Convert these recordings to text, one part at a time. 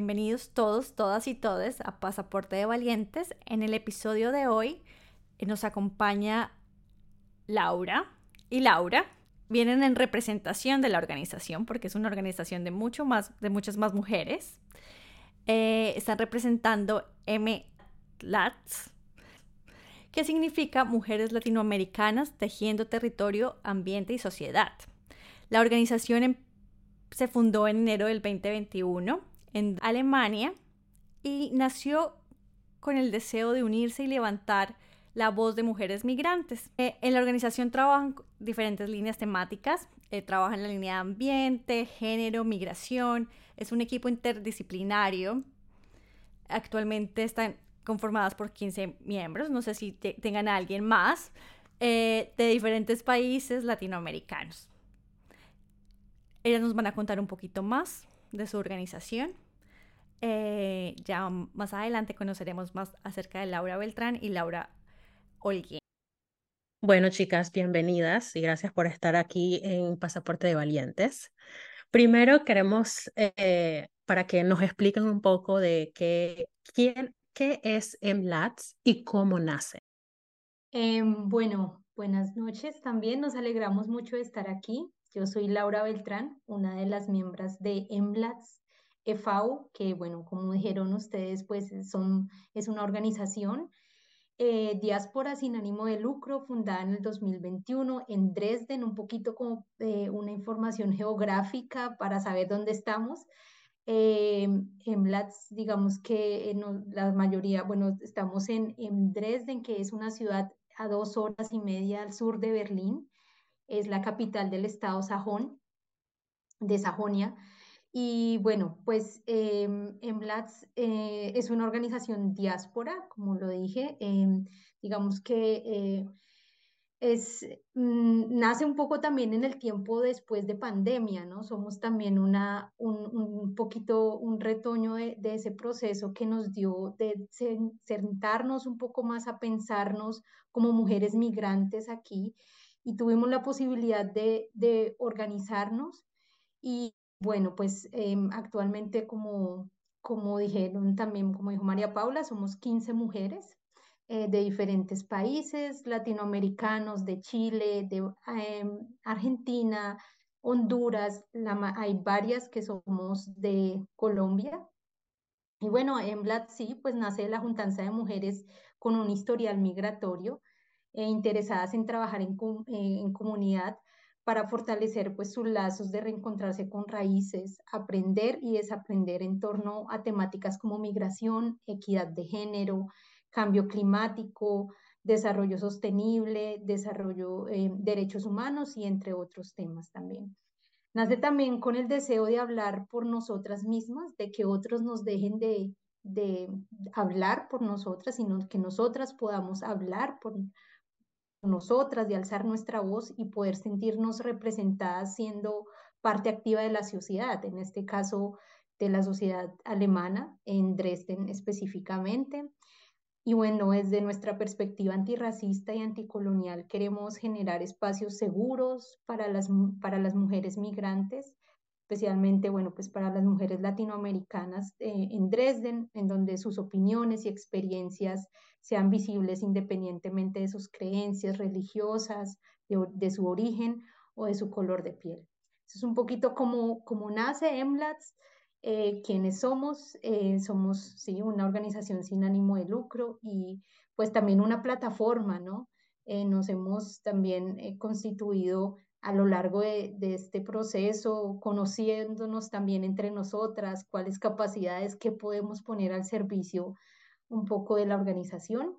Bienvenidos todos, todas y todes a Pasaporte de Valientes. En el episodio de hoy eh, nos acompaña Laura y Laura vienen en representación de la organización porque es una organización de mucho más de muchas más mujeres. Eh, están representando MLATS, que significa Mujeres Latinoamericanas Tejiendo Territorio, Ambiente y Sociedad. La organización em, se fundó en enero del 2021 en Alemania y nació con el deseo de unirse y levantar la voz de mujeres migrantes. Eh, en la organización trabajan diferentes líneas temáticas, eh, trabajan la línea de ambiente, género, migración, es un equipo interdisciplinario. Actualmente están conformadas por 15 miembros, no sé si tengan a alguien más, eh, de diferentes países latinoamericanos. Ellas nos van a contar un poquito más de su organización. Eh, ya más adelante conoceremos más acerca de Laura Beltrán y Laura Olguín. Bueno, chicas, bienvenidas y gracias por estar aquí en Pasaporte de Valientes. Primero queremos, eh, para que nos expliquen un poco de qué, quién, qué es MLATS y cómo nace. Em, bueno, buenas noches también. Nos alegramos mucho de estar aquí. Yo soy Laura Beltrán, una de las miembros de MLATS EFAU, que bueno, como dijeron ustedes, pues son, es una organización eh, Diáspora sin ánimo de lucro, fundada en el 2021 en Dresden, un poquito como eh, una información geográfica para saber dónde estamos. Eh, en Latz, digamos que la mayoría, bueno, estamos en, en Dresden, que es una ciudad a dos horas y media al sur de Berlín es la capital del estado sajón, de Sajonia. Y bueno, pues eh, MLATS eh, es una organización diáspora, como lo dije, em, digamos que eh, es, mm, nace un poco también en el tiempo después de pandemia, ¿no? Somos también una, un, poquito un retoño de, de, ese proceso que nos dio de sentarnos un poco más a pensarnos como mujeres migrantes aquí y tuvimos la posibilidad de, de organizarnos y bueno, pues em, actualmente como, como dijeron también, como dijo María Paula, somos 15 mujeres eh, de diferentes países latinoamericanos, de Chile, de em, Argentina, Honduras, hay varias que somos de Colombia. Y bueno, en Black sí, pues nace la Juntanza de Mujeres con un historial migratorio e interesadas en trabajar en, eh, en comunidad para fortalecer pues sus lazos de reencontrarse con raíces, aprender y desaprender en torno a temáticas como migración, equidad de género, cambio climático, desarrollo sostenible, desarrollo, eh, derechos humanos y entre otros temas también. Nace también con el deseo de hablar por nosotras mismas, de que otros nos dejen de, de hablar por nosotras, sino que nosotras podamos hablar por, nosotras, de alzar nuestra voz y poder sentirnos representadas siendo parte activa de la sociedad, en este caso de la sociedad alemana, en Dresden específicamente. Y bueno, desde nuestra perspectiva antirracista y anticolonial queremos generar espacios seguros para las, para las mujeres migrantes especialmente, bueno, pues para las mujeres latinoamericanas eh, en Dresden, en donde sus opiniones y experiencias sean visibles independientemente de sus creencias religiosas, de, su origen o de su color de piel. Eso es un poquito como, como nace EMLATS, eh, quienes somos. Eh, somos, sí, una organización sin ánimo de lucro y pues también una plataforma, ¿no? nos hemos también constituido a lo largo de, este proceso, conociéndonos también entre nosotras, cuáles capacidades que podemos poner al servicio un poco de la organización.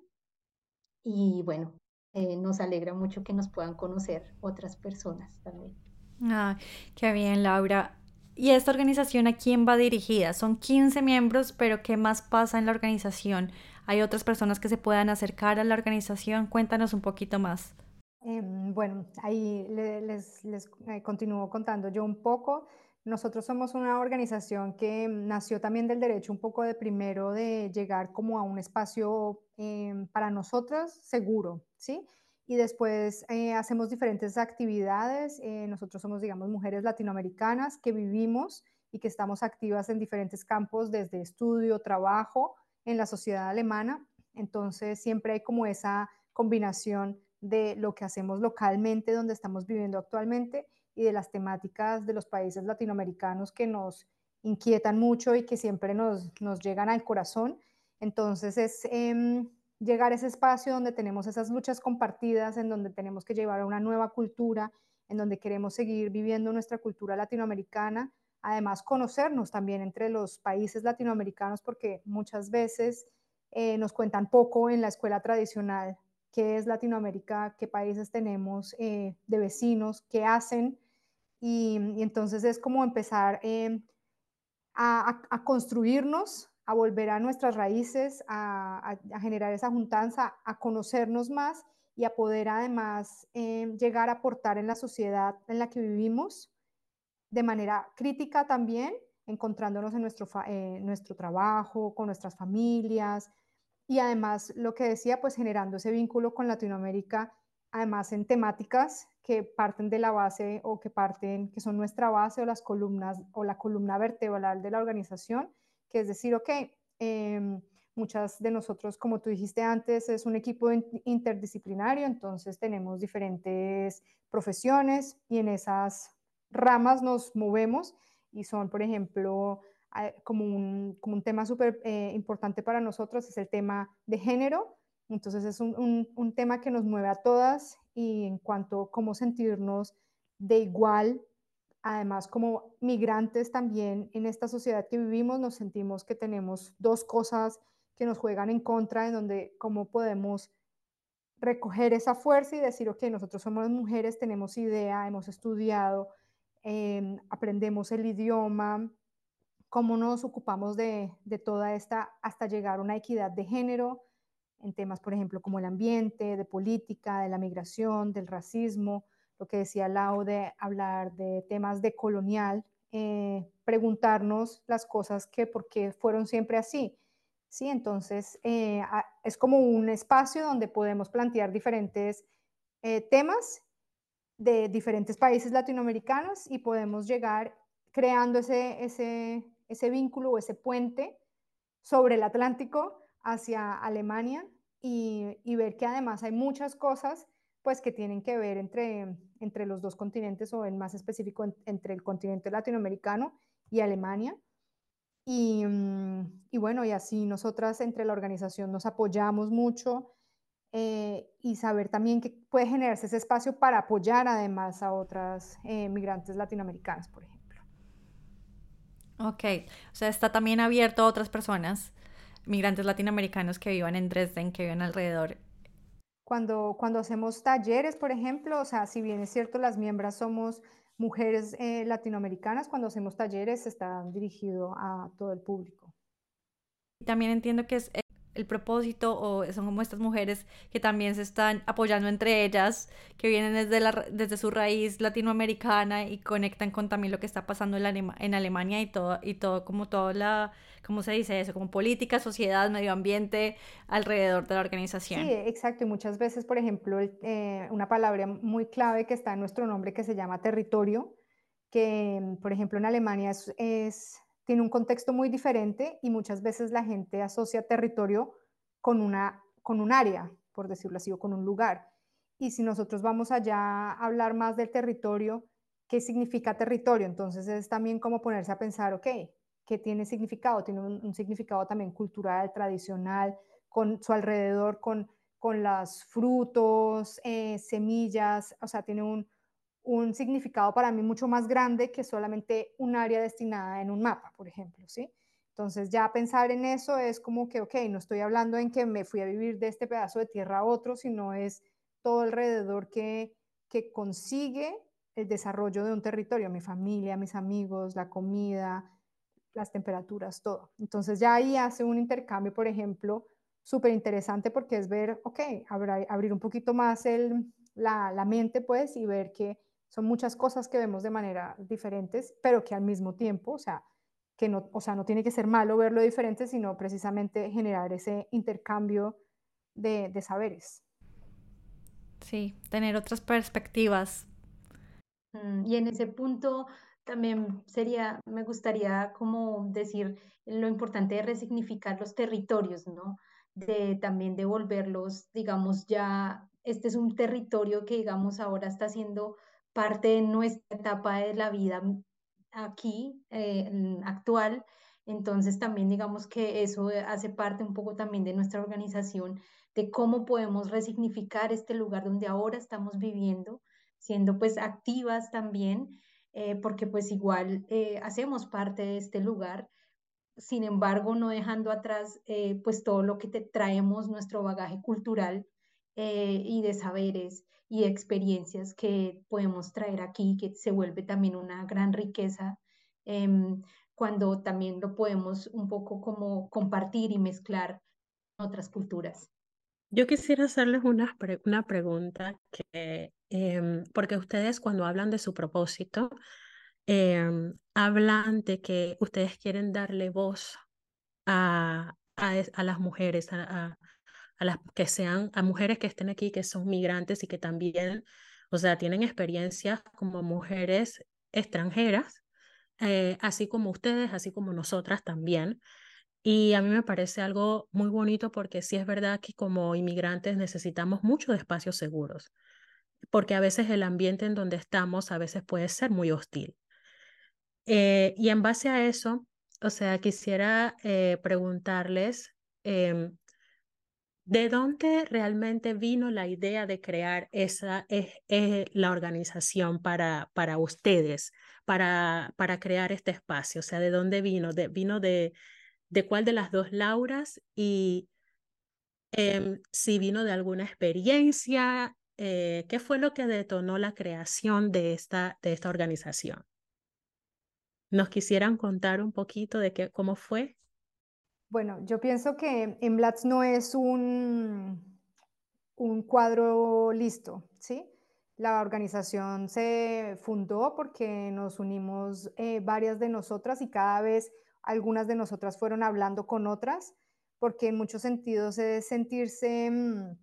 Y bueno, eh, nos alegra mucho que nos puedan conocer otras personas también. Ah, qué bien, Laura. ¿Y esta organización a quién va dirigida? Son 15 miembros, pero ¿qué más pasa en la organización? ¿Hay otras personas que se puedan acercar a la organización? Cuéntanos un poquito más. Em, bueno, ahí les, les eh, continúo contando yo un poco. Nosotros somos una organización que nació también del derecho un poco de primero de llegar como a un espacio em, para nosotras seguro, ¿sí? Y después eh, hacemos diferentes actividades. Eh, nosotros somos, digamos, mujeres latinoamericanas que vivimos y que estamos activas en diferentes campos, desde estudio, trabajo, en la sociedad alemana. Entonces siempre hay como esa combinación de lo que hacemos localmente, donde estamos viviendo actualmente, y de las temáticas de los países latinoamericanos que nos inquietan mucho y que siempre nos, llegan al corazón. Entonces es em, llegar a ese espacio donde tenemos esas luchas compartidas, en donde tenemos que llevar una nueva cultura, en donde queremos seguir viviendo nuestra cultura latinoamericana, además conocernos también entre los países latinoamericanos, porque muchas veces eh, nos cuentan poco en la escuela tradicional qué es Latinoamérica, qué países tenemos eh, de vecinos, qué hacen. Y, entonces es como empezar eh, a, construirnos, a volver a nuestras raíces, a, generar esa juntanza, a conocernos más y a poder además eh, llegar a aportar en la sociedad en la que vivimos de manera crítica también, encontrándonos en nuestro, nuestro trabajo, con nuestras familias, y además lo que decía, pues generando ese vínculo con Latinoamérica, además en temáticas que parten de la base o que parten, que son nuestra base o las columnas o la columna vertebral de la organización, que es decir, ok, em, muchas de nosotros, como tú dijiste antes, es un equipo interdisciplinario, entonces tenemos diferentes profesiones y en esas ramas nos movemos y son, por ejemplo, como un, como un tema súper eh, importante para nosotros es el tema de género. Entonces es un, un, tema que nos mueve a todas y en cuanto a cómo sentirnos de igual, además como migrantes también en esta sociedad que vivimos, nos sentimos que tenemos dos cosas que nos juegan en contra, en donde cómo podemos recoger esa fuerza y decir, ok, nosotros somos mujeres, tenemos idea, hemos estudiado, em, aprendemos el idioma, cómo nos ocupamos de, toda esta hasta llegar a una equidad de género en temas, por ejemplo, como el ambiente, de política, de la migración, del racismo, lo que decía Lau de hablar de temas de colonial, eh, preguntarnos las cosas que por qué fueron siempre así. Sí, entonces eh, es como un espacio donde podemos plantear diferentes eh, temas de diferentes países latinoamericanos y podemos llegar creando ese, ese, ese vínculo o ese puente sobre el Atlántico hacia Alemania y, ver que además hay muchas cosas pues que tienen que ver entre, entre los dos continentes o en más específico entre el continente latinoamericano y Alemania. Y, mm, y, bueno, y así nosotras entre la organización nos apoyamos mucho eh, y saber también que puede generarse ese espacio para apoyar además a otras eh, migrantes latinoamericanas, por ejemplo. Ok, o sea, está también abierto a otras personas, migrantes latinoamericanos que vivan en Dresden, que vivan alrededor. Cuando, cuando hacemos talleres, por ejemplo, o sea, si bien es cierto, las miembros somos mujeres eh, latinoamericanas, cuando hacemos talleres está dirigido a todo el público. También entiendo que es el propósito o son como estas mujeres que también se están apoyando entre ellas, que vienen desde, la, desde su raíz latinoamericana y conectan con también lo que está pasando en, en Alemania y todo, y todo como toda la, ¿cómo se dice eso? Como política, sociedad, medio ambiente alrededor de la organización. Sí, exacto. Y muchas veces, por ejemplo, eh, una palabra muy clave que está en nuestro nombre que se llama territorio, que por ejemplo en Alemania es tiene un contexto muy diferente y muchas veces la gente asocia territorio con, una, con un área, por decirlo así, o con un lugar. Y si nosotros vamos allá a hablar más del territorio, ¿qué significa territorio? Entonces es también como ponerse a pensar, ok, ¿qué tiene significado? Tiene un, significado también cultural, tradicional, con su alrededor, con, con los frutos, eh, semillas, o sea, tiene un, un significado para mí mucho más grande que solamente un área destinada en un mapa, por ejemplo, ¿sí? Entonces ya pensar en eso es como que, ok, no estoy hablando en que me fui a vivir de este pedazo de tierra a otro, sino es todo alrededor que, que consigue el desarrollo de un territorio, mi familia, mis amigos, la comida, las temperaturas, todo. Entonces ya ahí hace un intercambio, por ejemplo, súper interesante porque es ver, ok, abrir un poquito más el, la, la mente, pues, y ver que son muchas cosas que vemos de manera diferentes, pero que al mismo tiempo, o sea, que no, o sea, no tiene que ser malo verlo diferente, sino precisamente generar ese intercambio de, de saberes. Sí, tener otras perspectivas. Mm, y en ese punto también sería, me gustaría como decir lo importante de resignificar los territorios, ¿no? De también devolverlos, digamos, ya, este es un territorio que, digamos, ahora está siendo parte de nuestra etapa de la vida aquí, eh, actual. Entonces también digamos que eso hace parte un poco también de nuestra organización, de cómo podemos resignificar este lugar donde ahora estamos viviendo, siendo pues activas también eh, porque pues igual eh, hacemos parte de este lugar, sin embargo no dejando atrás eh, pues todo lo que traemos, nuestro bagaje cultural y de saberes y experiencias que podemos traer aquí, que se vuelve también una gran riqueza em, cuando también lo podemos un poco como compartir y mezclar con otras culturas. Yo quisiera hacerles una, una pregunta em, porque ustedes cuando hablan de su propósito, em, hablan de que ustedes quieren darle voz a, a, las mujeres, a, las que sean, a mujeres que estén aquí, que son migrantes y que también, o sea, tienen experiencias como mujeres extranjeras, eh, así como ustedes, así como nosotras también. Y a mí me parece algo muy bonito porque sí es verdad que como inmigrantes necesitamos mucho de espacios seguros, porque a veces el ambiente en donde estamos a veces puede ser muy hostil. Eh, y en base a eso, o sea, quisiera eh, preguntarles, em, ¿de dónde realmente vino la idea de crear esa, eh, la organización para, para ustedes, para, para crear este espacio? O sea, ¿de dónde vino? De, ¿Vino de de cuál de las dos Lauras y em, si vino de alguna experiencia, eh, qué fue lo que detonó la creación de esta, de esta organización. ¿Nos quisieran contar un poquito de qué, cómo fue? Bueno, yo pienso que Emblatz no es un, un cuadro listo, ¿sí? La organización se fundó porque nos unimos eh, varias de nosotras y cada vez algunas de nosotras fueron hablando con otras, porque en muchos sentidos es sentirse mm,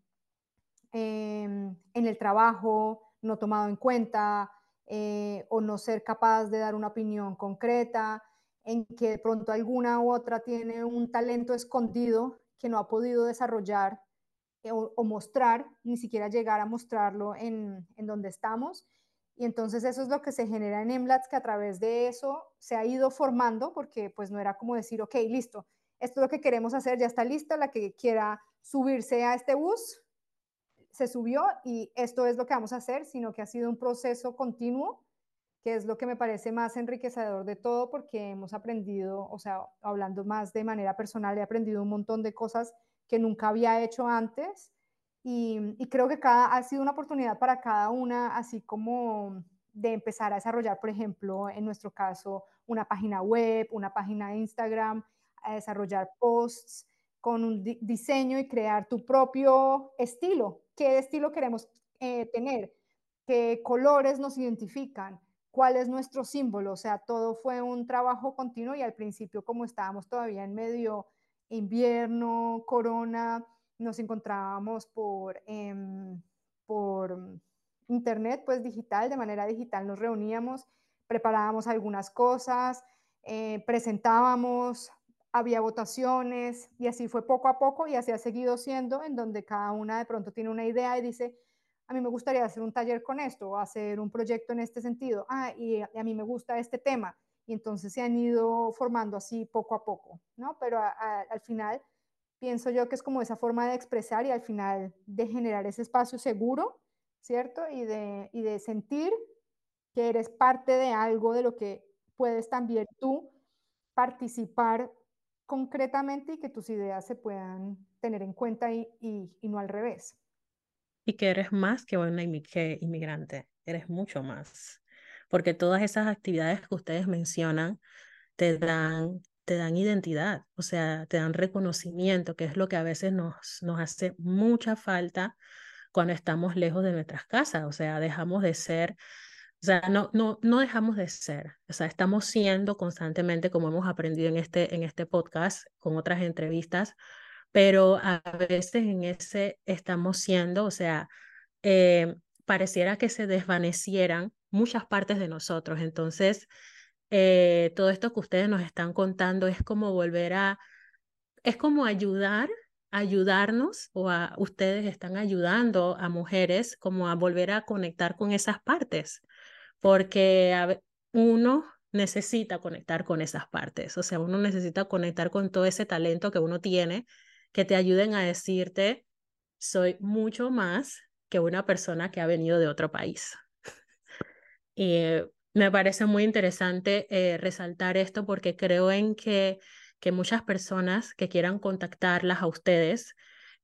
em, en el trabajo no tomado en cuenta eh, o no ser capaz de dar una opinión concreta, en que de pronto alguna u otra tiene un talento escondido que no ha podido desarrollar eh, o, mostrar, ni siquiera llegar a mostrarlo en, en donde estamos. Y entonces eso es lo que se genera en Emlats, que a través de eso se ha ido formando, porque pues no era como decir, ok, listo, esto es lo que queremos hacer, ya está lista, la que quiera subirse a este bus, se subió y esto es lo que vamos a hacer, sino que ha sido un proceso continuo, que es lo que me parece más enriquecedor de todo, porque hemos aprendido, o sea, hablando más de manera personal, he aprendido un montón de cosas que nunca había hecho antes y, creo que cada, ha sido una oportunidad para cada una, así como de empezar a desarrollar, por ejemplo, en nuestro caso, una página web, una página de Instagram, a desarrollar posts con un diseño y crear tu propio estilo. ¿Qué estilo queremos eh, tener? ¿Qué colores nos identifican? ¿Cuál es nuestro símbolo? O sea, todo fue un trabajo continuo y al principio, como estábamos todavía en medio invierno, corona, nos encontrábamos por, em, por internet, pues digital, de manera digital nos reuníamos, preparábamos algunas cosas, eh, presentábamos, había votaciones y así fue poco a poco y así ha seguido siendo, en donde cada una de pronto tiene una idea y dice, a mí me gustaría hacer un taller con esto o hacer un proyecto en este sentido, ah, y a mí me gusta este tema. Y entonces se han ido formando así poco a poco, ¿no? Pero al final pienso yo que es como esa forma de expresar y al final de generar ese espacio seguro, ¿cierto? Y de, y de sentir que eres parte de algo de lo que puedes también tú participar concretamente y que tus ideas se puedan tener en cuenta y, y, no al revés. Que eres más que una inmigrante, eres mucho más, porque todas esas actividades que ustedes mencionan te dan te dan identidad, o sea, te dan reconocimiento, que es lo que a veces nos, nos hace mucha falta cuando estamos lejos de nuestras casas, o sea, dejamos de ser, o sea, no, no, no dejamos de ser, o sea, estamos siendo constantemente, como hemos aprendido en este, en este podcast, con otras entrevistas, pero a veces en ese estamos siendo, o sea, eh, pareciera que se desvanecieran muchas partes de nosotros. Entonces, eh, todo esto que ustedes nos están contando es como volver a, es como ayudar, ayudarnos o a ustedes están ayudando a mujeres como a volver a conectar con esas partes, porque uno necesita conectar con esas partes, o sea, uno necesita conectar con todo ese talento que uno tiene, que te ayuden a decirte, soy mucho más que una persona que ha venido de otro país. y me parece muy interesante eh, resaltar esto porque creo en que, que muchas personas que quieran contactarlas a ustedes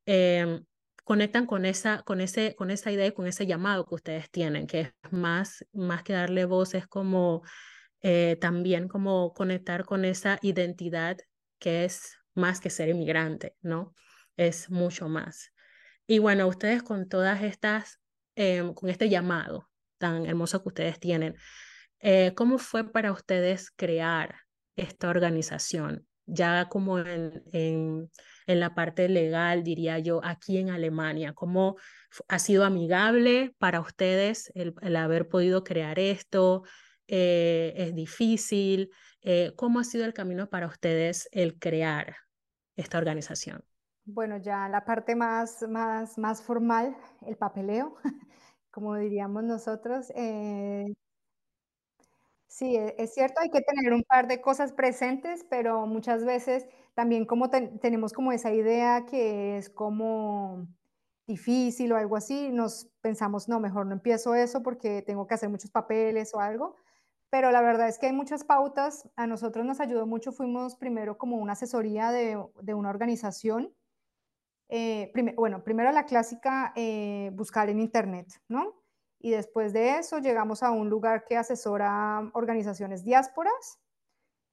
em, conectan con esa, con, ese, con esa idea y con ese llamado que ustedes tienen, que es más, más que darle voz, es como eh, también como conectar con esa identidad que es más que ser inmigrante, ¿no? Es mucho más. Y bueno, ustedes con todas estas, em, con este llamado tan hermoso que ustedes tienen, eh, ¿cómo fue para ustedes crear esta organización? Ya como en, en, la parte legal, diría yo, aquí en Alemania, ¿cómo ha sido amigable para ustedes el, el haber podido crear esto? Eh, ¿Es difícil? Eh, ¿Cómo ha sido el camino para ustedes el crear esta organización? Bueno, ya la parte más, más, más formal, el papeleo, como diríamos nosotros. Eh, sí, e, es cierto, hay que tener un par de cosas presentes, pero muchas veces también como tenemos como esa idea que es como difícil o algo así, nos pensamos, no, mejor no empiezo eso porque tengo que hacer muchos papeles o algo pero la verdad es que hay muchas pautas. A nosotros nos ayudó mucho, fuimos primero como una asesoría de, de una organización. Eh, bueno, primero la clásica, eh, buscar en Internet, ¿no? Y después de eso llegamos a un lugar que asesora organizaciones diásporas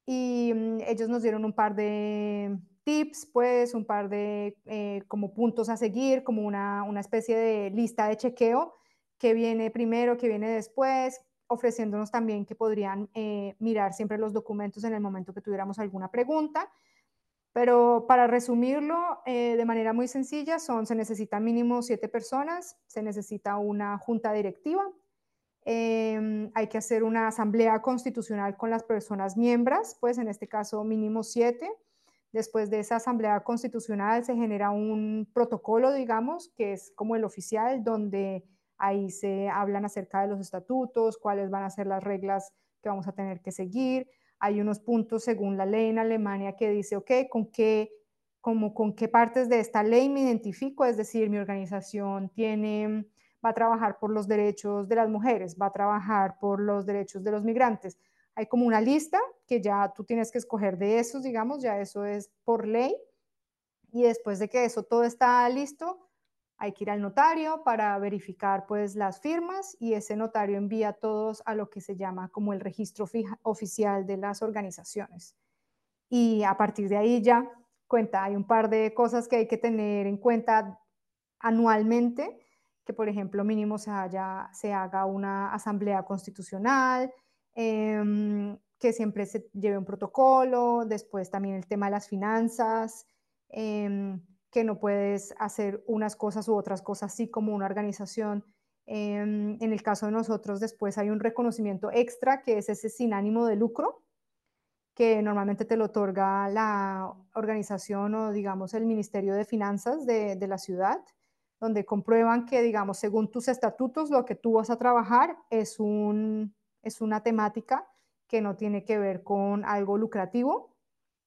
y mm, ellos nos dieron un par de tips, pues, un par de eh, como puntos a seguir, como una, una especie de lista de chequeo, que viene primero, que viene después, ofreciéndonos también que podrían eh, mirar siempre los documentos en el momento que tuviéramos alguna pregunta. Pero para resumirlo eh, de manera muy sencilla, son, se necesita mínimo siete personas, se necesita una junta directiva, em, hay que hacer una asamblea constitucional con las personas miembros, pues en este caso mínimo siete. Después de esa asamblea constitucional se genera un protocolo, digamos, que es como el oficial, donde Ahí se hablan acerca de los estatutos, cuáles van a ser las reglas que vamos a tener que seguir. Hay unos puntos según la ley en Alemania que dice, ok, ¿con qué, como, con qué partes de esta ley me identifico? Es decir, mi organización tiene, va a trabajar por los derechos de las mujeres, va a trabajar por los derechos de los migrantes. Hay como una lista que ya tú tienes que escoger de esos, digamos, ya eso es por ley. Y después de que eso todo está listo, hay que ir al notario para verificar pues las firmas y ese notario envía todos a lo que se llama como el registro oficial de las organizaciones. Y a partir de ahí ya cuenta, hay un par de cosas que hay que tener en cuenta anualmente, que por ejemplo mínimo se, se haga una asamblea constitucional, em, que siempre se lleve un protocolo, después también el tema de las finanzas, em, que no puedes hacer unas cosas u otras cosas así como una organización. Em, en el caso de nosotros, después hay un reconocimiento extra que es ese sin ánimo de lucro, que normalmente te lo otorga la organización o digamos el Ministerio de Finanzas de, de la ciudad, donde comprueban que digamos según tus estatutos lo que tú vas a trabajar es, un, es una temática que no tiene que ver con algo lucrativo,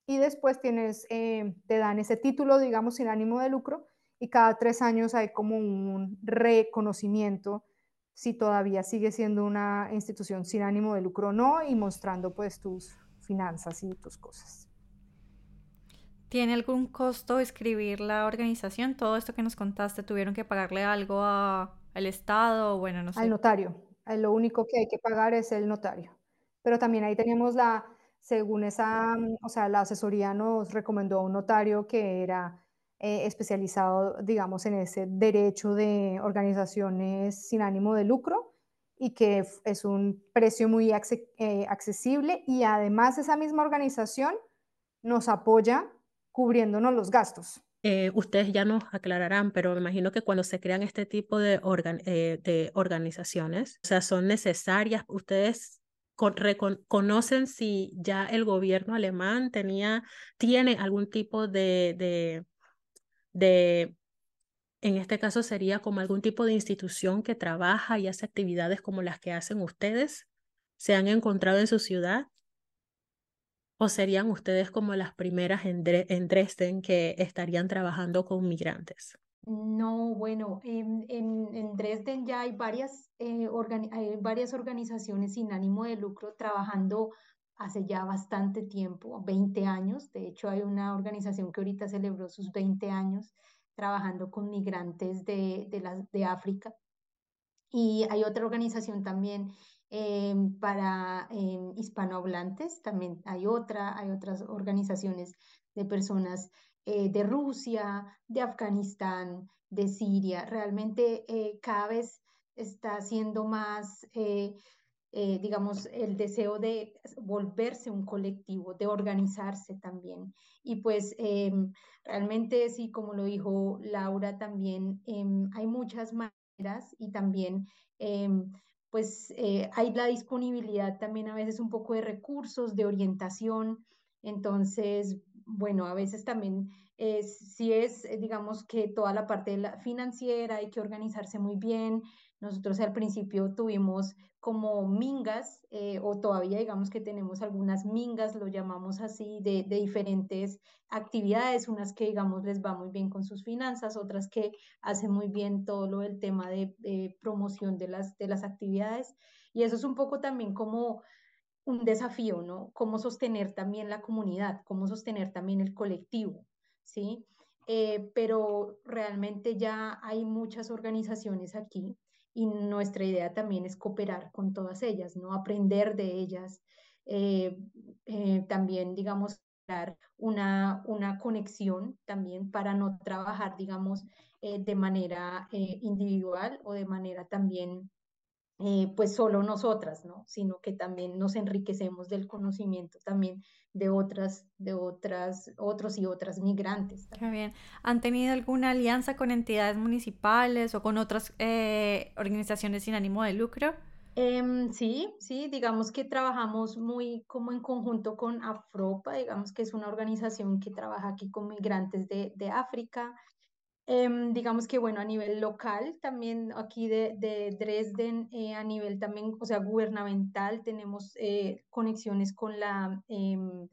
y después tienes, eh, te dan ese título, digamos, sin ánimo de lucro y cada tres años hay como un reconocimiento si todavía sigue siendo una institución sin ánimo de lucro o no y mostrando pues tus finanzas y tus cosas. ¿Tiene algún costo escribir la organización? Todo esto que nos contaste, ¿tuvieron que pagarle algo al Estado? Bueno, no sé. Al notario. Lo único que hay que pagar es el notario. Pero también ahí tenemos la, según esa, mm, o sea, la asesoría nos recomendó a un notario que era eh, especializado, digamos, en ese derecho de organizaciones sin ánimo de lucro y que es un precio muy eh, accesible y además esa misma organización nos apoya cubriéndonos los gastos. eh, ustedes ya nos aclararán, pero me imagino que cuando se crean este tipo de, de organizaciones, o sea, son necesarias, ustedes conocen si ya el gobierno alemán tenía, tiene algún tipo de, de, de, en este caso sería como algún tipo de institución que trabaja y hace actividades como las que hacen ustedes, se han encontrado en su ciudad. ¿O serían ustedes como las primeras en, Dresden que estarían trabajando con migrantes? No, bueno, en, en, Dresden ya hay varias, eh, hay varias organizaciones sin ánimo de lucro trabajando hace ya bastante tiempo, 20 años. De hecho, hay una organización que ahorita celebró sus 20 años trabajando con migrantes de, África. Y hay otra organización también Em, para em, hispanohablantes, también hay otra, hay otras organizaciones de personas eh, de Rusia, de Afganistán, de Siria. Realmente eh, cada vez está siendo más, eh, digamos, el deseo de volverse un colectivo, de organizarse también. Y pues em, realmente, sí, como lo dijo Laura, también hay muchas maneras y también pues eh, hay la disponibilidad también a veces un poco de recursos, de orientación. Entonces, bueno, a veces también es, si es, eh, digamos que toda la parte financiera hay que organizarse muy bien. Nosotros al principio tuvimos como mingas, eh, o todavía digamos que tenemos algunas mingas, lo llamamos así, de, diferentes actividades, unas que digamos les va muy bien con sus finanzas, otras que hacen muy bien todo lo del tema de, de promoción de las, de las actividades. Y eso es un poco también como un desafío, ¿no? Cómo sostener también la comunidad, cómo sostener también el colectivo, ¿sí? Eh, pero realmente ya hay muchas organizaciones aquí y nuestra idea también es cooperar con todas ellas, ¿no? Aprender de ellas, eh, eh, también, digamos, dar una, una conexión también para no trabajar, digamos, de manera individual o de manera también eh, pues solo nosotras, ¿no? Sino que también nos enriquecemos del conocimiento también de otras, de otras, otros y otras migrantes. Qué bien. ¿Han tenido alguna alianza con entidades municipales o con otras eh, organizaciones sin ánimo de lucro? Em, sí, sí, digamos que trabajamos muy como en conjunto con Afropa, digamos que es una organización que trabaja aquí con migrantes de, de África. Em, digamos que, bueno, a nivel local, también aquí de, de Dresden, eh, a nivel también, o sea, gubernamental, tenemos eh, conexiones con la, em,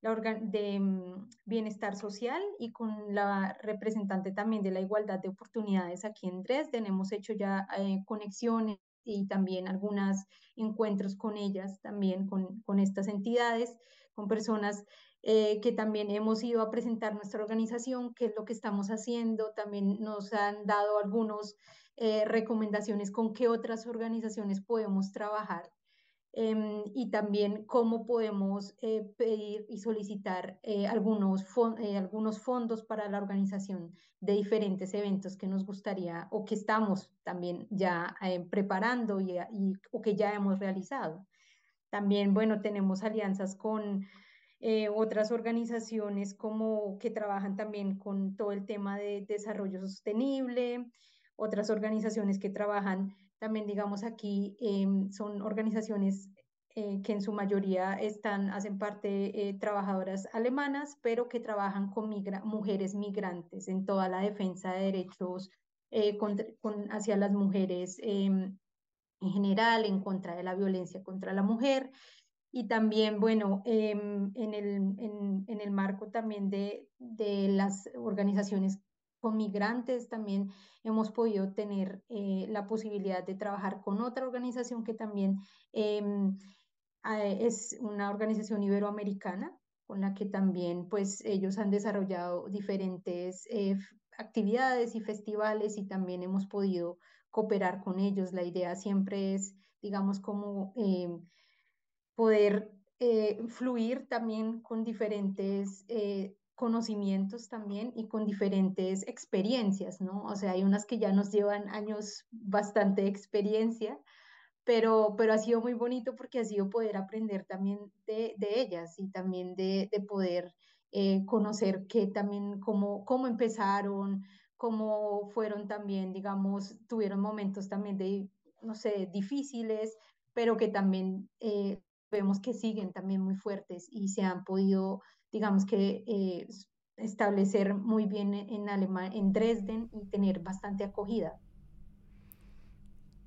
la de em, bienestar social y con la representante también de la igualdad de oportunidades aquí en Dresden. Hemos hecho ya eh, conexiones y también algunos encuentros con ellas, también con, con estas entidades, con personas eh, que también hemos ido a presentar nuestra organización, qué es lo que estamos haciendo, también nos han dado algunas eh, recomendaciones con qué otras organizaciones podemos trabajar em, y también cómo podemos eh, pedir y solicitar algunos, algunos fondos para la organización de diferentes eventos que nos gustaría o que estamos también ya preparando y, o que ya hemos realizado. También, bueno, tenemos alianzas con eh, otras organizaciones como que trabajan también con todo el tema de desarrollo sostenible, otras organizaciones que trabajan también, digamos, aquí em, son organizaciones eh, que en su mayoría están, hacen parte eh, trabajadoras alemanas, pero que trabajan con mujeres migrantes en toda la defensa de derechos con, hacia las mujeres em, en general, en contra de la violencia contra la mujer y también, bueno, em, en, el, en, el, marco también de, de, las organizaciones con migrantes, también hemos podido tener eh, la posibilidad de trabajar con otra organización que también em, es una organización iberoamericana, con la que también pues ellos han desarrollado diferentes eh, actividades y festivales y también hemos podido cooperar con ellos. La idea siempre es, digamos, como em, poder eh, fluir también con diferentes eh, conocimientos también y con diferentes experiencias, ¿no? O sea, hay unas que ya nos llevan años bastante experiencia, pero, pero ha sido muy bonito porque ha sido poder aprender también de, de ellas y también de, de poder eh, conocer que también cómo, cómo empezaron, cómo fueron también, digamos, tuvieron momentos también de, no sé, difíciles, pero que también eh, vemos que siguen también muy fuertes y se han podido, digamos que, eh, establecer muy bien en, Alemania, en Dresden y tener bastante acogida.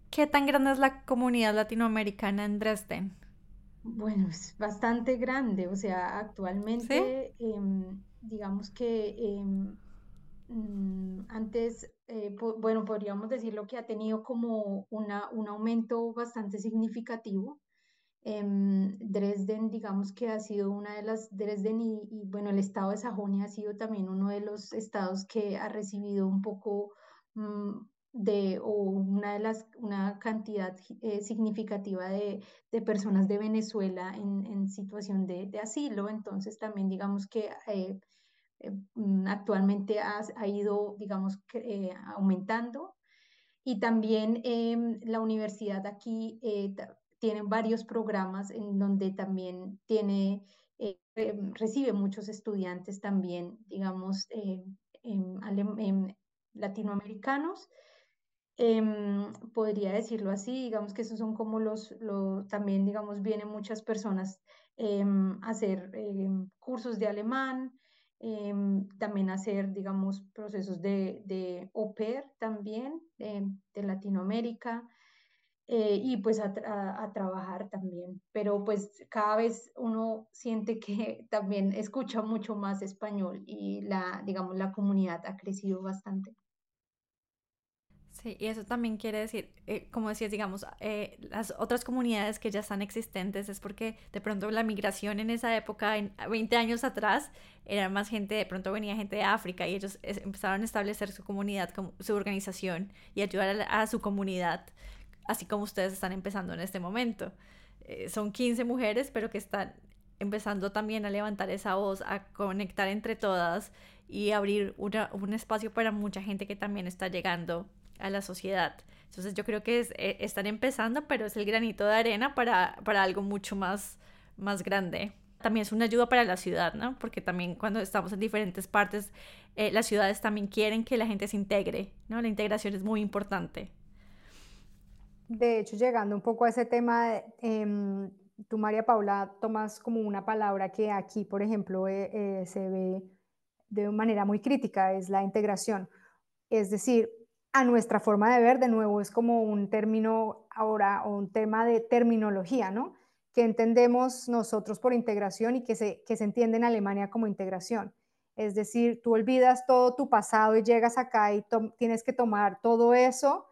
¿Qué tan grande es la comunidad latinoamericana en Dresden? Bueno, es bastante grande, o sea, actualmente, em, digamos que em, mm, antes, eh, bueno, podríamos decirlo que ha tenido como una, un aumento bastante significativo. Em, Dresden, digamos que ha sido una de las, Dresden y, y, bueno, el estado de Sajonia ha sido también uno de los estados que ha recibido un poco mm, de, o una de las, una cantidad eh, significativa de, de, personas de Venezuela en, en situación de, de, asilo. Entonces también digamos que eh, eh, mm, actualmente ha, ha, ido, digamos, aumentando. Y también em, la universidad aquí tiene varios programas en donde también tiene, em, recibe muchos estudiantes también, digamos, em, latinoamericanos. Em, podría decirlo así, digamos que esos son como los, también, digamos, vienen muchas personas em, a hacer em, cursos de alemán, también hacer, digamos, procesos de, de au pair también, de Latinoamérica, eh, y pues a, a, trabajar también. Pero pues cada vez uno siente que también escucha mucho más español y la, digamos, la comunidad ha crecido bastante. Sí, y eso también quiere decir, eh, como decías, digamos, eh, las otras comunidades que ya están existentes es porque de pronto la migración en esa época, en 20 años atrás, era más gente, de pronto venía gente de África y ellos empezaron a establecer su comunidad, su organización y ayudar a, su comunidad, así como ustedes están empezando en este momento. Eh, son 15 mujeres, pero que están empezando también a levantar esa voz, a conectar entre todas y abrir un espacio para mucha gente que también está llegando a la sociedad. Entonces yo creo que eh, están empezando, pero es el granito de arena para, para algo mucho más, más grande. También es una ayuda para la ciudad, ¿no? Porque también cuando estamos en diferentes partes, eh, las ciudades también quieren que la gente se integre, ¿no? La integración es muy importante. De hecho, llegando un poco a ese tema, eh, tú, María Paula, tomas como una palabra que aquí, por ejemplo, eh, se ve de manera muy crítica, es la integración. Es decir, a nuestra forma de ver, de nuevo, es como un término ahora o un tema de terminología, ¿no? Que entendemos nosotros por integración y que se, que se entiende en Alemania como integración. Es decir, tú olvidas todo tu pasado y llegas acá y tienes que tomar todo eso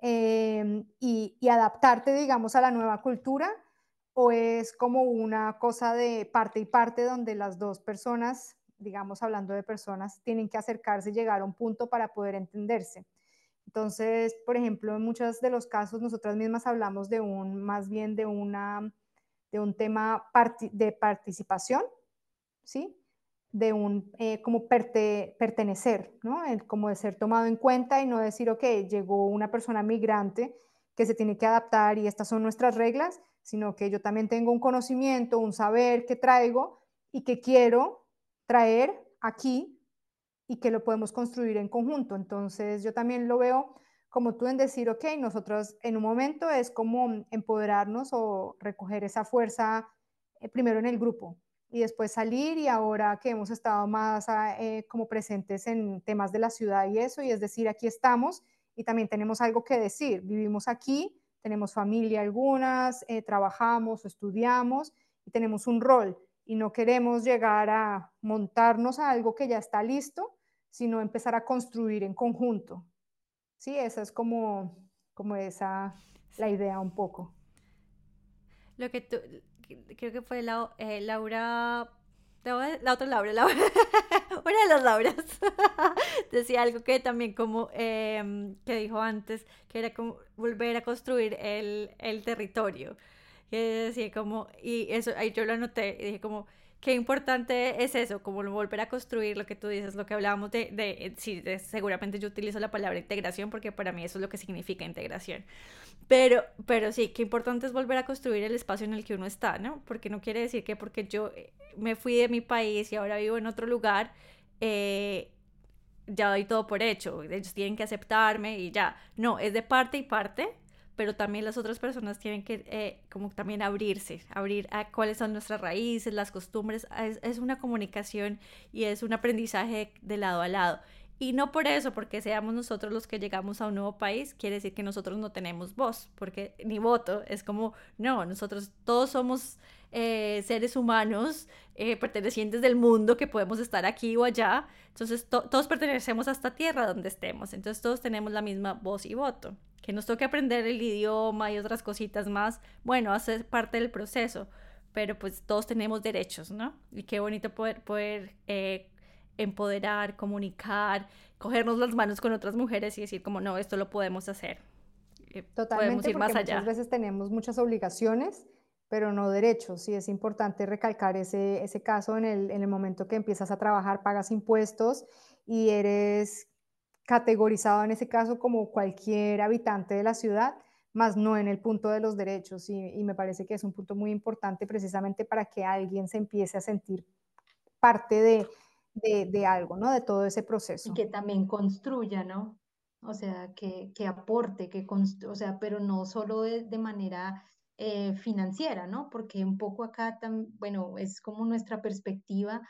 em, y, adaptarte, digamos, a la nueva cultura, o es como una cosa de parte y parte donde las dos personas, digamos, hablando de personas, tienen que acercarse y llegar a un punto para poder entenderse. Entonces, por ejemplo, en muchos de los casos nosotras mismas hablamos de un, más bien de, una, de un tema de participación, ¿sí? De un, eh, como pertenecer, ¿no? como de ser tomado en cuenta y no decir, ok, llegó una persona migrante que se tiene que adaptar y estas son nuestras reglas, sino que yo también tengo un conocimiento, un saber que traigo y que quiero traer aquí y que lo podemos construir en conjunto. Entonces yo también lo veo como tú en decir, ok, nosotros en un momento es como empoderarnos o recoger esa fuerza eh, primero en el grupo y después salir y ahora que hemos estado más ah, eh, como presentes en temas de la ciudad y eso, y es decir, aquí estamos y también tenemos algo que decir, vivimos aquí, tenemos familia algunas, eh, trabajamos, estudiamos y tenemos un rol y no queremos llegar a montarnos a algo que ya está listo, sino empezar a construir en conjunto. Sí, esa es como, como esa la idea un poco. Lo que tú, creo que fue la, eh, Laura, la otra Laura, Laura una de las Lauras, decía algo que también como, em, que dijo antes, que era como volver a construir el, el territorio. Que decía como, y eso, ahí yo lo anoté, y dije como, qué importante es eso, como volver a construir lo que tú dices, lo que hablábamos de, de, sí, seguramente yo utilizo la palabra integración porque para mí eso es lo que significa integración. Pero, pero sí, qué importante es volver a construir el espacio en el que uno está, ¿no? Porque no quiere decir que porque yo eh, me fui de mi país y ahora vivo en otro lugar, eh, ya doy todo por hecho. Ellos tienen que aceptarme y ya. No, es de parte y parte, pero también las otras personas tienen que eh, como también abrirse, abrir a cuáles son nuestras raíces, las costumbres. Es, es una comunicación y es un aprendizaje de lado a lado. Y no por eso, porque seamos nosotros los que llegamos a un nuevo país, quiere decir que nosotros no tenemos voz, porque ni voto, es como, no, nosotros todos somos eh, seres humanos eh, pertenecientes del mundo que podemos estar aquí o allá, entonces todos pertenecemos a esta tierra donde estemos, entonces todos tenemos la misma voz y voto. Que nos toque aprender el idioma y otras cositas más, bueno, hace parte del proceso, pero pues todos tenemos derechos, ¿no? Y qué bonito poder, poder eh, empoderar, comunicar, cogernos las manos con otras mujeres y decir como no, esto lo podemos hacer. Eh, Totalmente, podemos ir más allá. Muchas veces tenemos muchas obligaciones, pero no derechos. Y es importante recalcar ese, ese caso en el, en el momento que empiezas a trabajar, pagas impuestos y eres categorizado en ese caso como cualquier habitante de la ciudad, más no en el punto de los derechos. Y, y, me parece que es un punto muy importante precisamente para que alguien se empiece a sentir parte de, de, algo, ¿no? De todo ese proceso. Y que también construya, ¿no? O sea, que, que aporte, que o sea, pero no solo de, de manera eh, financiera, ¿no? Porque un poco acá, bueno, es como nuestra perspectiva.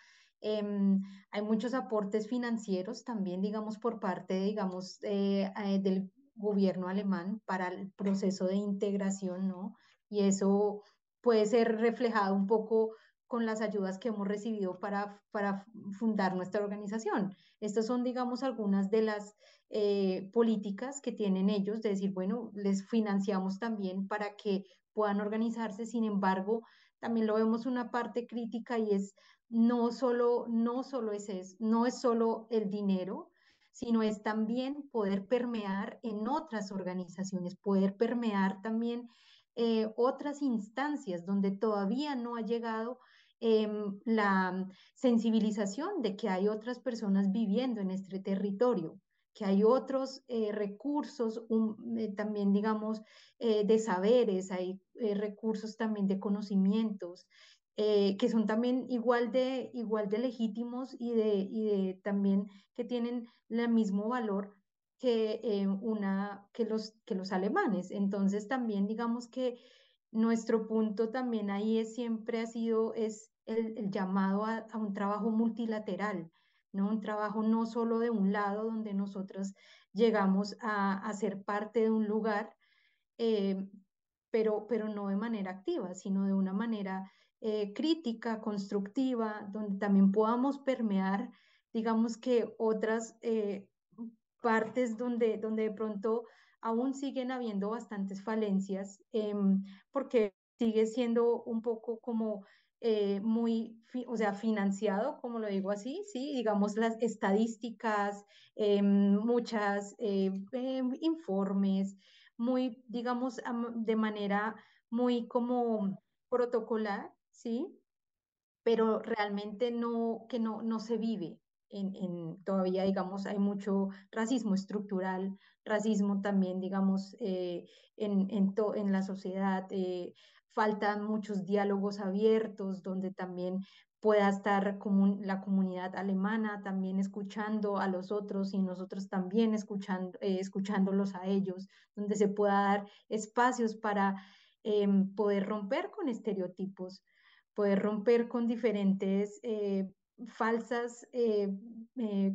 Em, hay muchos aportes financieros también, digamos, por parte, digamos, eh, eh, del gobierno alemán para el proceso de integración, ¿no? Y eso puede ser reflejado un poco con las ayudas que hemos recibido para, para fundar nuestra organización. Estas son, digamos, algunas de las eh, políticas que tienen ellos, de decir, bueno, les financiamos también para que puedan organizarse, sin embargo, también lo vemos una parte crítica y es no solo, no solo es, es no es solo el dinero, sino es también poder permear en otras organizaciones, poder permear también eh, otras instancias donde todavía no ha llegado Em, la sensibilización de que hay otras personas viviendo en este territorio, que hay otros eh, recursos, eh, también digamos, eh, de saberes, hay recursos también de conocimientos, que son también igual de, igual de legítimos y de, y de también que tienen el mismo valor que, una, que, los, que los alemanes. Entonces también digamos que nuestro punto también ahí es, siempre ha sido es el, llamado a, un trabajo multilateral, ¿no? Un trabajo no solo de un lado donde nosotros llegamos a, ser parte de un lugar, eh, pero, pero no de manera activa, sino de una manera eh, crítica, constructiva, donde también podamos permear, digamos que otras eh, partes donde, donde de pronto aún siguen habiendo bastantes falencias, em, porque sigue siendo un poco como eh, muy, o sea, financiado, como lo digo así, sí, digamos las estadísticas, em, muchas eh, em, informes, muy, digamos, de manera muy como protocolar, sí, pero realmente no, que no, no se vive, en, todavía, digamos, hay mucho racismo estructural, racismo también, digamos, eh, en, en, la sociedad. Eh, faltan muchos diálogos abiertos donde también pueda estar la comunidad alemana también escuchando a los otros y nosotros también escuchando, eh, escuchándolos a ellos, donde se pueda dar espacios para em, poder romper con estereotipos, poder romper con diferentes falsas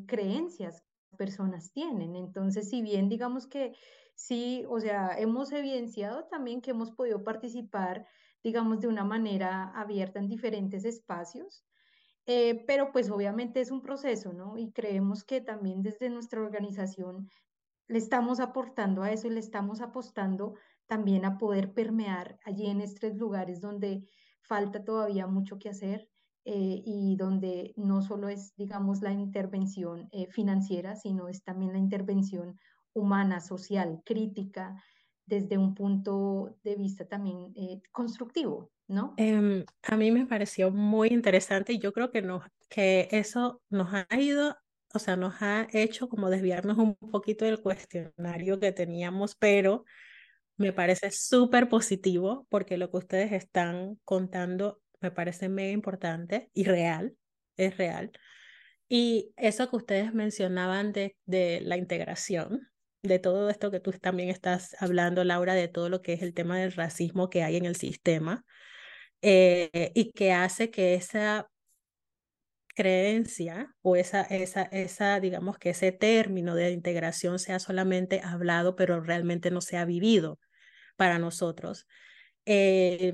creencias personas tienen. Entonces, si bien digamos que sí, o sea, hemos evidenciado también que hemos podido participar, digamos, de una manera abierta en diferentes espacios, eh, pero pues obviamente es un proceso, ¿no? Y creemos que también desde nuestra organización le estamos aportando a eso y le estamos apostando también a poder permear allí en estos lugares donde falta todavía mucho que hacer, eh, y donde no solo es, digamos, la intervención eh, financiera, sino es también la intervención humana, social, crítica, desde un punto de vista también eh, constructivo, ¿no? Em, a mí me pareció muy interesante y yo creo que, nos, que eso nos ha ido, o sea, nos ha hecho como desviarnos un poquito del cuestionario que teníamos, pero me parece súper positivo porque lo que ustedes están contando me parece mega importante y real, es real. Y eso que ustedes mencionaban de, de la integración, de todo esto que tú también estás hablando, Laura, de todo lo que es el tema del racismo que hay en el sistema eh, y que hace que esa creencia o esa, esa, esa, digamos que ese término de integración sea solamente hablado, pero realmente no sea vivido para nosotros. Eh,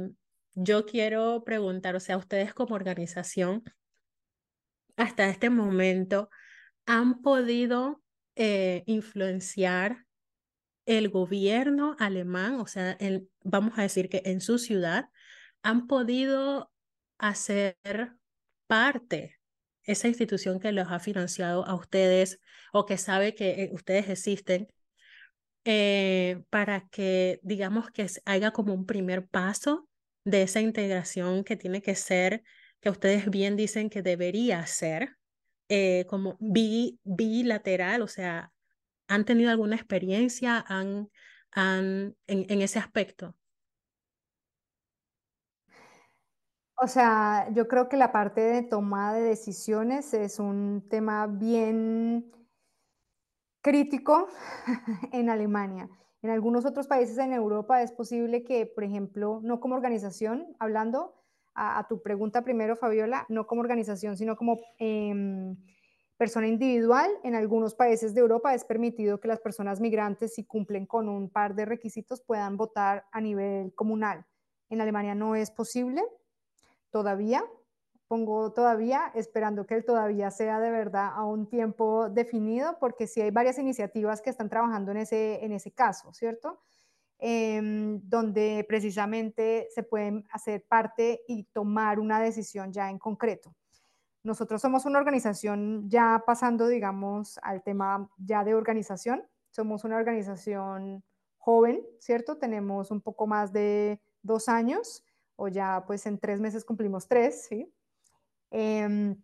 yo quiero preguntar, o sea, ustedes como organización, hasta este momento, ¿han podido eh, influenciar el gobierno alemán, o sea, vamos a decir que en su ciudad, han podido hacer parte esa institución que los ha financiado a ustedes o que sabe que eh, ustedes existen, eh, para que digamos que haya como un primer paso de esa integración que tiene que ser, que ustedes bien dicen que debería ser, eh, como bilateral, o sea, ¿han tenido alguna experiencia han, han, en ese aspecto? O sea, yo creo que la parte de toma de decisiones es un tema bien crítico en Alemania. En algunos otros países en Europa es posible que, por ejemplo, no como organización, hablando a, tu pregunta primero, Fabiola, no como organización, sino como em, persona individual, en algunos países de Europa es permitido que las personas migrantes, si cumplen con un par de requisitos, puedan votar a nivel comunal. En Alemania no es posible, todavía, pongo todavía, esperando que el todavía sea de verdad a un tiempo definido, porque sí hay varias iniciativas que están trabajando en ese, en ese caso, ¿cierto? Em, donde precisamente se pueden hacer parte y tomar una decisión ya en concreto. Nosotros somos una organización ya pasando, digamos, al tema ya de organización. Somos una organización joven, ¿cierto? Tenemos un poco más de dos años o ya pues en tres meses cumplimos tres, ¿sí? Em,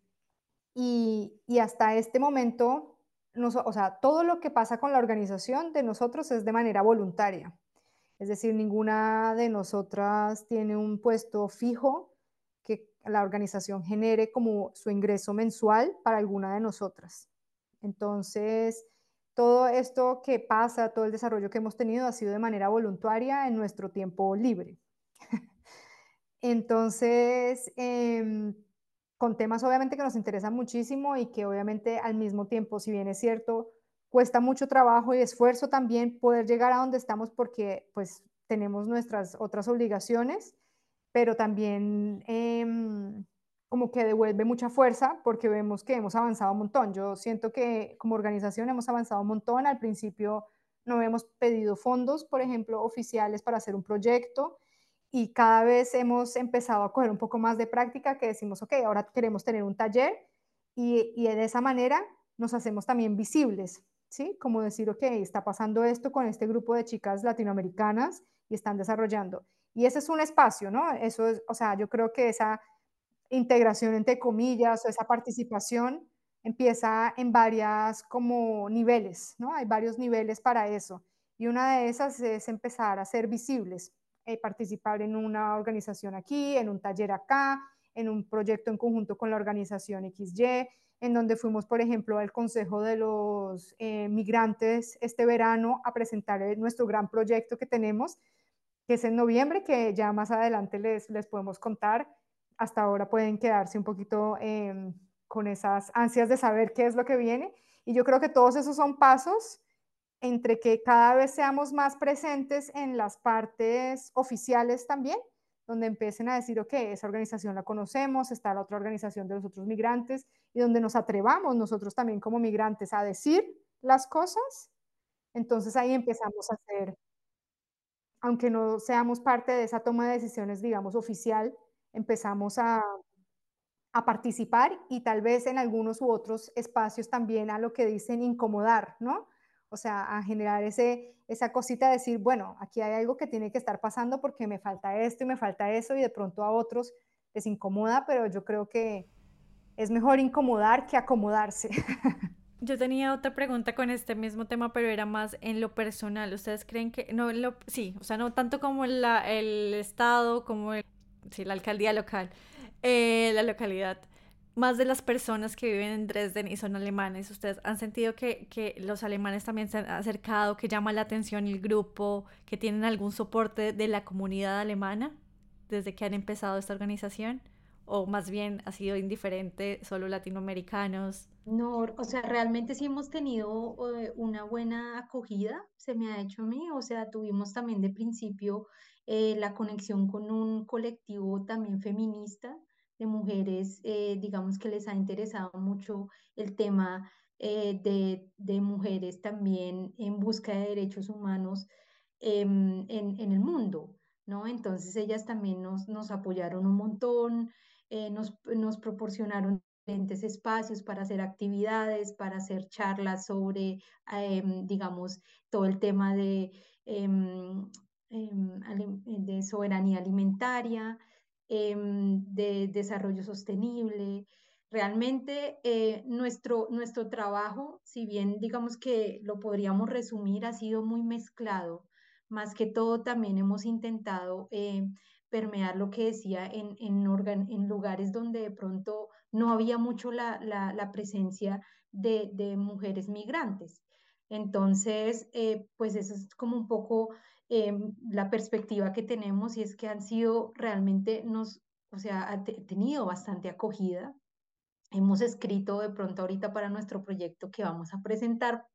y, hasta este momento, o sea, todo lo que pasa con la organización de nosotros es de manera voluntaria. Es decir, ninguna de nosotras tiene un puesto fijo que la organización genere como su ingreso mensual para alguna de nosotras. Entonces, todo esto que pasa, todo el desarrollo que hemos tenido ha sido de manera voluntaria en nuestro tiempo libre. Entonces, em, con temas obviamente que nos interesan muchísimo y que obviamente al mismo tiempo, si bien es cierto, cuesta mucho trabajo y esfuerzo también poder llegar a donde estamos porque pues tenemos nuestras otras obligaciones, pero también em, como que devuelve mucha fuerza porque vemos que hemos avanzado un montón. Yo siento que como organización hemos avanzado un montón. Al principio no hemos pedido fondos, por ejemplo, oficiales para hacer un proyecto y cada vez hemos empezado a coger un poco más de práctica que decimos, ok, ahora queremos tener un taller y, y de esa manera nos hacemos también visibles, ¿sí? Como decir, ok, está pasando esto con este grupo de chicas latinoamericanas y están desarrollando. Y ese es un espacio, ¿no? Eso es, o sea, yo creo que esa integración entre comillas o esa participación empieza en varias como niveles, ¿no? Hay varios niveles para eso. Y una de esas es empezar a ser visibles, eh, participar en una organización aquí, en un taller acá, en un proyecto en conjunto con la organización XY, en donde fuimos, por ejemplo, al Consejo de los eh, Migrantes este verano a presentar eh, nuestro gran proyecto que tenemos, que es en noviembre, que ya más adelante les, les podemos contar. Hasta ahora pueden quedarse un poquito em, con esas ansias de saber qué es lo que viene. Y yo creo que todos esos son pasos entre que cada vez seamos más presentes en las partes oficiales también, donde empiecen a decir, ok, esa organización la conocemos, está la otra organización de los otros migrantes, y donde nos atrevamos nosotros también como migrantes a decir las cosas, entonces ahí empezamos a hacer, aunque no seamos parte de esa toma de decisiones, digamos, oficial, empezamos a, a participar y tal vez en algunos u otros espacios también a lo que dicen incomodar, ¿no? O sea, a generar ese, esa cosita de decir, bueno, aquí hay algo que tiene que estar pasando porque me falta esto y me falta eso y de pronto a otros les incomoda, pero yo creo que es mejor incomodar que acomodarse. Yo tenía otra pregunta con este mismo tema, pero era más en lo personal. ¿Ustedes creen que, no, lo, sí, o sea, no tanto como el Estado, como el, sí, la alcaldía local, eh, la localidad, más de las personas que viven en Dresden y son alemanes, ¿ustedes han sentido que, que los alemanes también se han acercado, que llama la atención el grupo, que tienen algún soporte de la comunidad alemana desde que han empezado esta organización? ¿O más bien ha sido indiferente, solo latinoamericanos? No, o sea, realmente sí hemos tenido eh, una buena acogida, se me ha hecho a mí, o sea, tuvimos también de principio eh, la conexión con un colectivo también feminista de mujeres, eh, digamos que les ha interesado mucho el tema de, de, mujeres también en busca de derechos humanos em, en, en, el mundo, ¿no? Entonces ellas también nos, nos apoyaron un montón, nos, nos proporcionaron diferentes espacios para hacer actividades, para hacer charlas sobre, em, digamos, todo el tema de, em, de soberanía alimentaria, de desarrollo sostenible. Realmente eh, nuestro, nuestro trabajo, si bien digamos que lo podríamos resumir, ha sido muy mezclado. Más que todo, también hemos intentado eh, permear lo que decía en, en, en lugares donde de pronto no había mucho la, la, presencia de, de, mujeres migrantes. Entonces, eh, pues eso es como un poco em, la perspectiva que tenemos y es que han sido realmente, nos, o sea, ha tenido bastante acogida. Hemos escrito de pronto ahorita para nuestro proyecto que vamos a presentar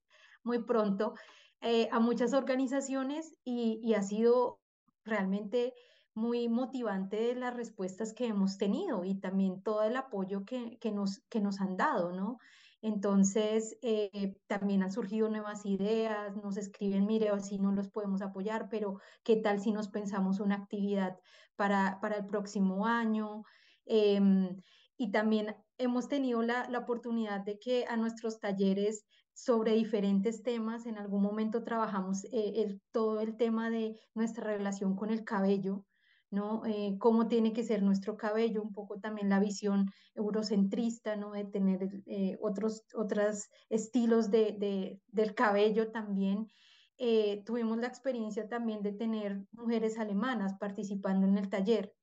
muy pronto eh, a muchas organizaciones y, ha sido realmente muy motivante las respuestas que hemos tenido y también todo el apoyo que, que nos, que nos han dado, ¿no? Entonces, eh, también han surgido nuevas ideas, nos escriben, mire, así no los podemos apoyar, pero ¿qué tal si nos pensamos una actividad para, para el próximo año? Em, y también hemos tenido la, la, oportunidad de que a nuestros talleres sobre diferentes temas, en algún momento trabajamos eh, el, todo el tema de nuestra relación con el cabello, ¿no? Eh, cómo tiene que ser nuestro cabello, un poco también la visión eurocentrista, ¿no? De tener eh, otros, estilos de, del cabello también. Eh, tuvimos la experiencia también de tener mujeres alemanas participando en el taller,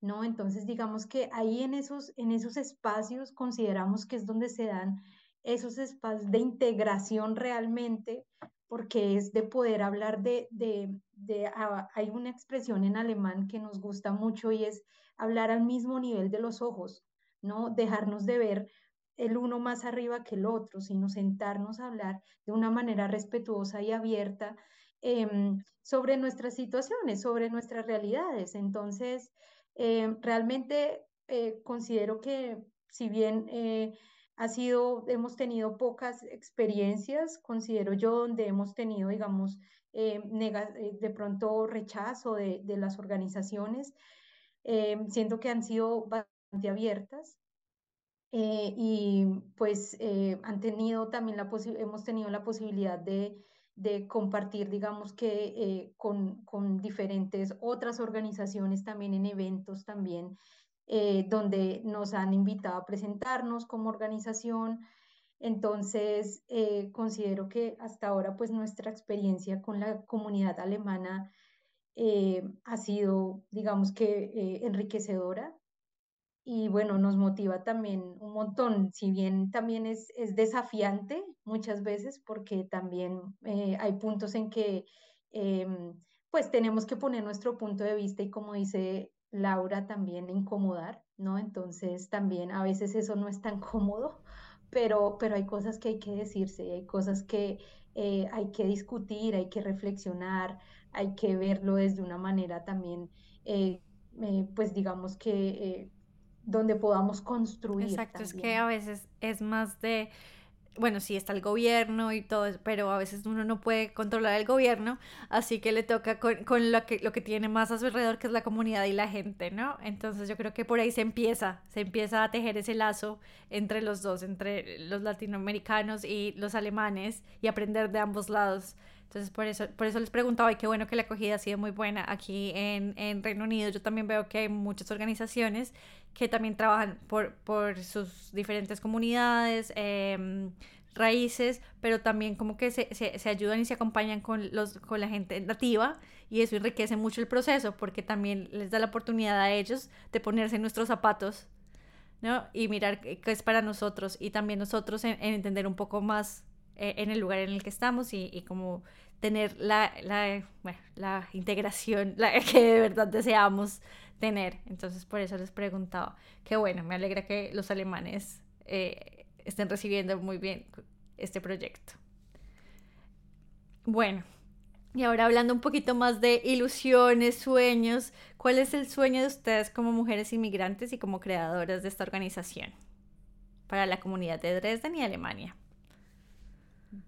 ¿no? Entonces, digamos que ahí en esos, en esos espacios consideramos que es donde se dan esos espacios de integración realmente porque es de poder hablar de, de, ah, hay una expresión en alemán que nos gusta mucho y es hablar al mismo nivel de los ojos, ¿no? Dejarnos de ver el uno más arriba que el otro, sino sentarnos a hablar de una manera respetuosa y abierta em, sobre nuestras situaciones, sobre nuestras realidades. Entonces, em, realmente eh, considero que si bien eh, ha sido, hemos tenido pocas experiencias, considero yo, donde hemos tenido, digamos, eh, eh, de pronto rechazo de, de las organizaciones. Eh, siento que han sido bastante abiertas y pues han tenido también la hemos tenido la posibilidad de, de compartir, digamos que con, con diferentes otras organizaciones también en eventos también eh, donde nos han invitado a presentarnos como organización. Entonces, eh, considero que hasta ahora, pues nuestra experiencia con la comunidad alemana eh, ha sido, digamos que, enriquecedora y bueno, nos motiva también un montón, si bien también es, es desafiante muchas veces porque también hay puntos en que em, pues tenemos que poner nuestro punto de vista y como dice Laura también incomodar, ¿no? Entonces también a veces eso no es tan cómodo, pero, pero hay cosas que hay que decirse, hay cosas que eh, hay que discutir, hay que reflexionar, hay que verlo desde una manera también, eh, eh, pues digamos que donde podamos construir. Exacto, es que a veces es más de bueno, sí está el gobierno y todo, pero a veces uno no puede controlar el gobierno, así que le toca con, lo, que, lo que tiene más a su alrededor, que es la comunidad y la gente, ¿no? Entonces yo creo que por ahí se empieza, se empieza a tejer ese lazo entre los dos, entre los latinoamericanos y los alemanes, y aprender de ambos lados. Entonces, por eso, por eso les preguntaba, y qué bueno que la acogida ha sido muy buena aquí en, en Reino Unido. Yo también veo que hay muchas organizaciones que también trabajan por, por sus diferentes comunidades, em, raíces, pero también como que se, se, ayudan y se acompañan con, los, con la gente nativa y eso enriquece mucho el proceso porque también les da la oportunidad a ellos de ponerse nuestros zapatos, ¿no? Y mirar qué es para nosotros y también nosotros en, entender un poco más eh, en el lugar en el que estamos y, como tener la, la, integración que de verdad deseamos tener. Entonces por eso les preguntaba. Qué bueno, me alegra que los alemanes... Eh, estén recibiendo muy bien este proyecto. Bueno, y ahora hablando un poquito más de ilusiones, sueños, ¿cuál es el sueño de ustedes como mujeres inmigrantes y como creadoras de esta organización para la comunidad de Dresden y Alemania?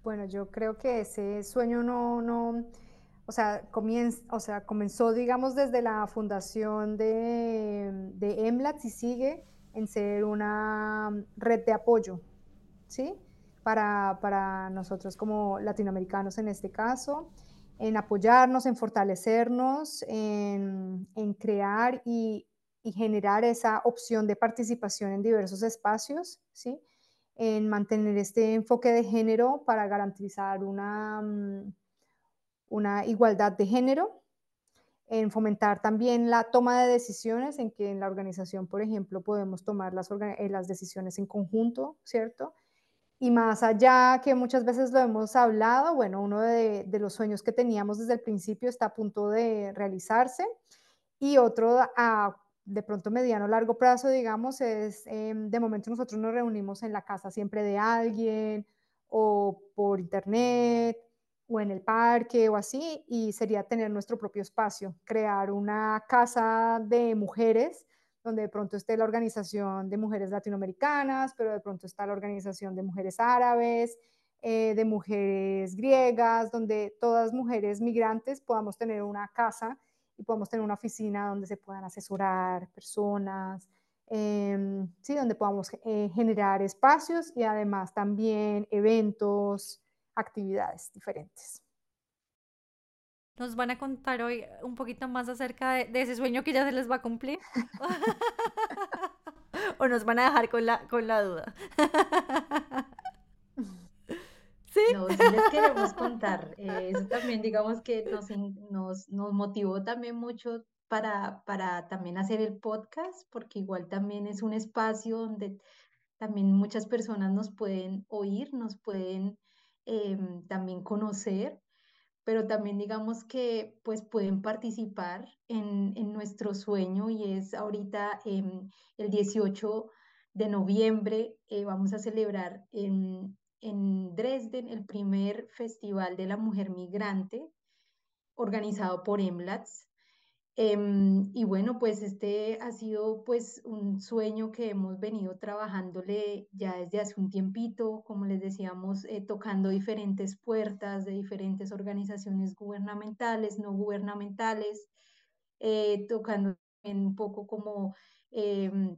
Bueno, yo creo que ese sueño no, no, o sea, o sea, comenzó, digamos, desde la fundación de, de EMLATS y sigue en ser una red de apoyo, ¿sí? Para, para nosotros como latinoamericanos en este caso, en apoyarnos, en fortalecernos, en, en crear y, y, generar esa opción de participación en diversos espacios, ¿sí? En mantener este enfoque de género para garantizar una, mm, una igualdad de género en fomentar también la toma de decisiones, en que en la organización, por ejemplo, podemos tomar las, eh, las decisiones en conjunto, ¿cierto? Y más allá, que muchas veces lo hemos hablado, bueno, uno de, de los sueños que teníamos desde el principio está a punto de realizarse y otro a de pronto mediano largo plazo, digamos, es, em, de momento nosotros nos reunimos en la casa siempre de alguien o por internet o en el parque o así, y sería tener nuestro propio espacio, crear una casa de mujeres, donde de pronto esté la organización de mujeres latinoamericanas, pero de pronto está la organización de mujeres árabes, eh, de mujeres griegas, donde todas mujeres migrantes podamos tener una casa y podamos tener una oficina donde se puedan asesorar personas, em, sí, donde podamos eh, generar espacios y además también eventos, actividades diferentes. ¿Nos van a contar hoy un poquito más acerca de, ese sueño que ya se les va a cumplir? ¿O nos van a dejar con la, con la duda? No, sí les queremos contar. Eh, eso también, digamos que nos, nos, nos motivó también mucho para, para también hacer el podcast, porque igual también es un espacio donde también muchas personas nos pueden oír, nos pueden Em, también conocer, pero también digamos que pues pueden participar en, en nuestro sueño y es ahorita em, el 18 de noviembre eh, vamos a celebrar en, en Dresden el primer Festival de la Mujer Migrante organizado por EMLATS. Em, y bueno, pues este ha sido pues un sueño que hemos venido trabajándole ya desde hace un tiempito, como les decíamos, eh, tocando diferentes puertas de diferentes organizaciones gubernamentales, no gubernamentales, eh, tocando un poco como em,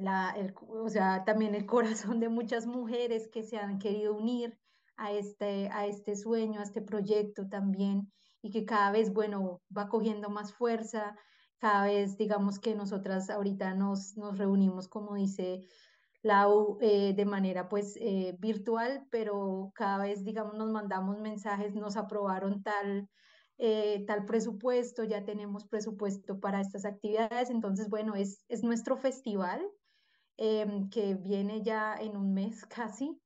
la, el, o sea, también el corazón de muchas mujeres que se han querido unir a este, a este sueño, a este proyecto también y que cada vez, bueno, va cogiendo más fuerza, cada vez, digamos que nosotras ahorita nos, nos reunimos, como dice Lau, eh, de manera pues eh, virtual, pero cada vez, digamos, nos mandamos mensajes, nos aprobaron tal, eh, tal presupuesto, ya tenemos presupuesto para estas actividades, entonces, bueno, es, es nuestro festival em, que viene ya en un mes casi.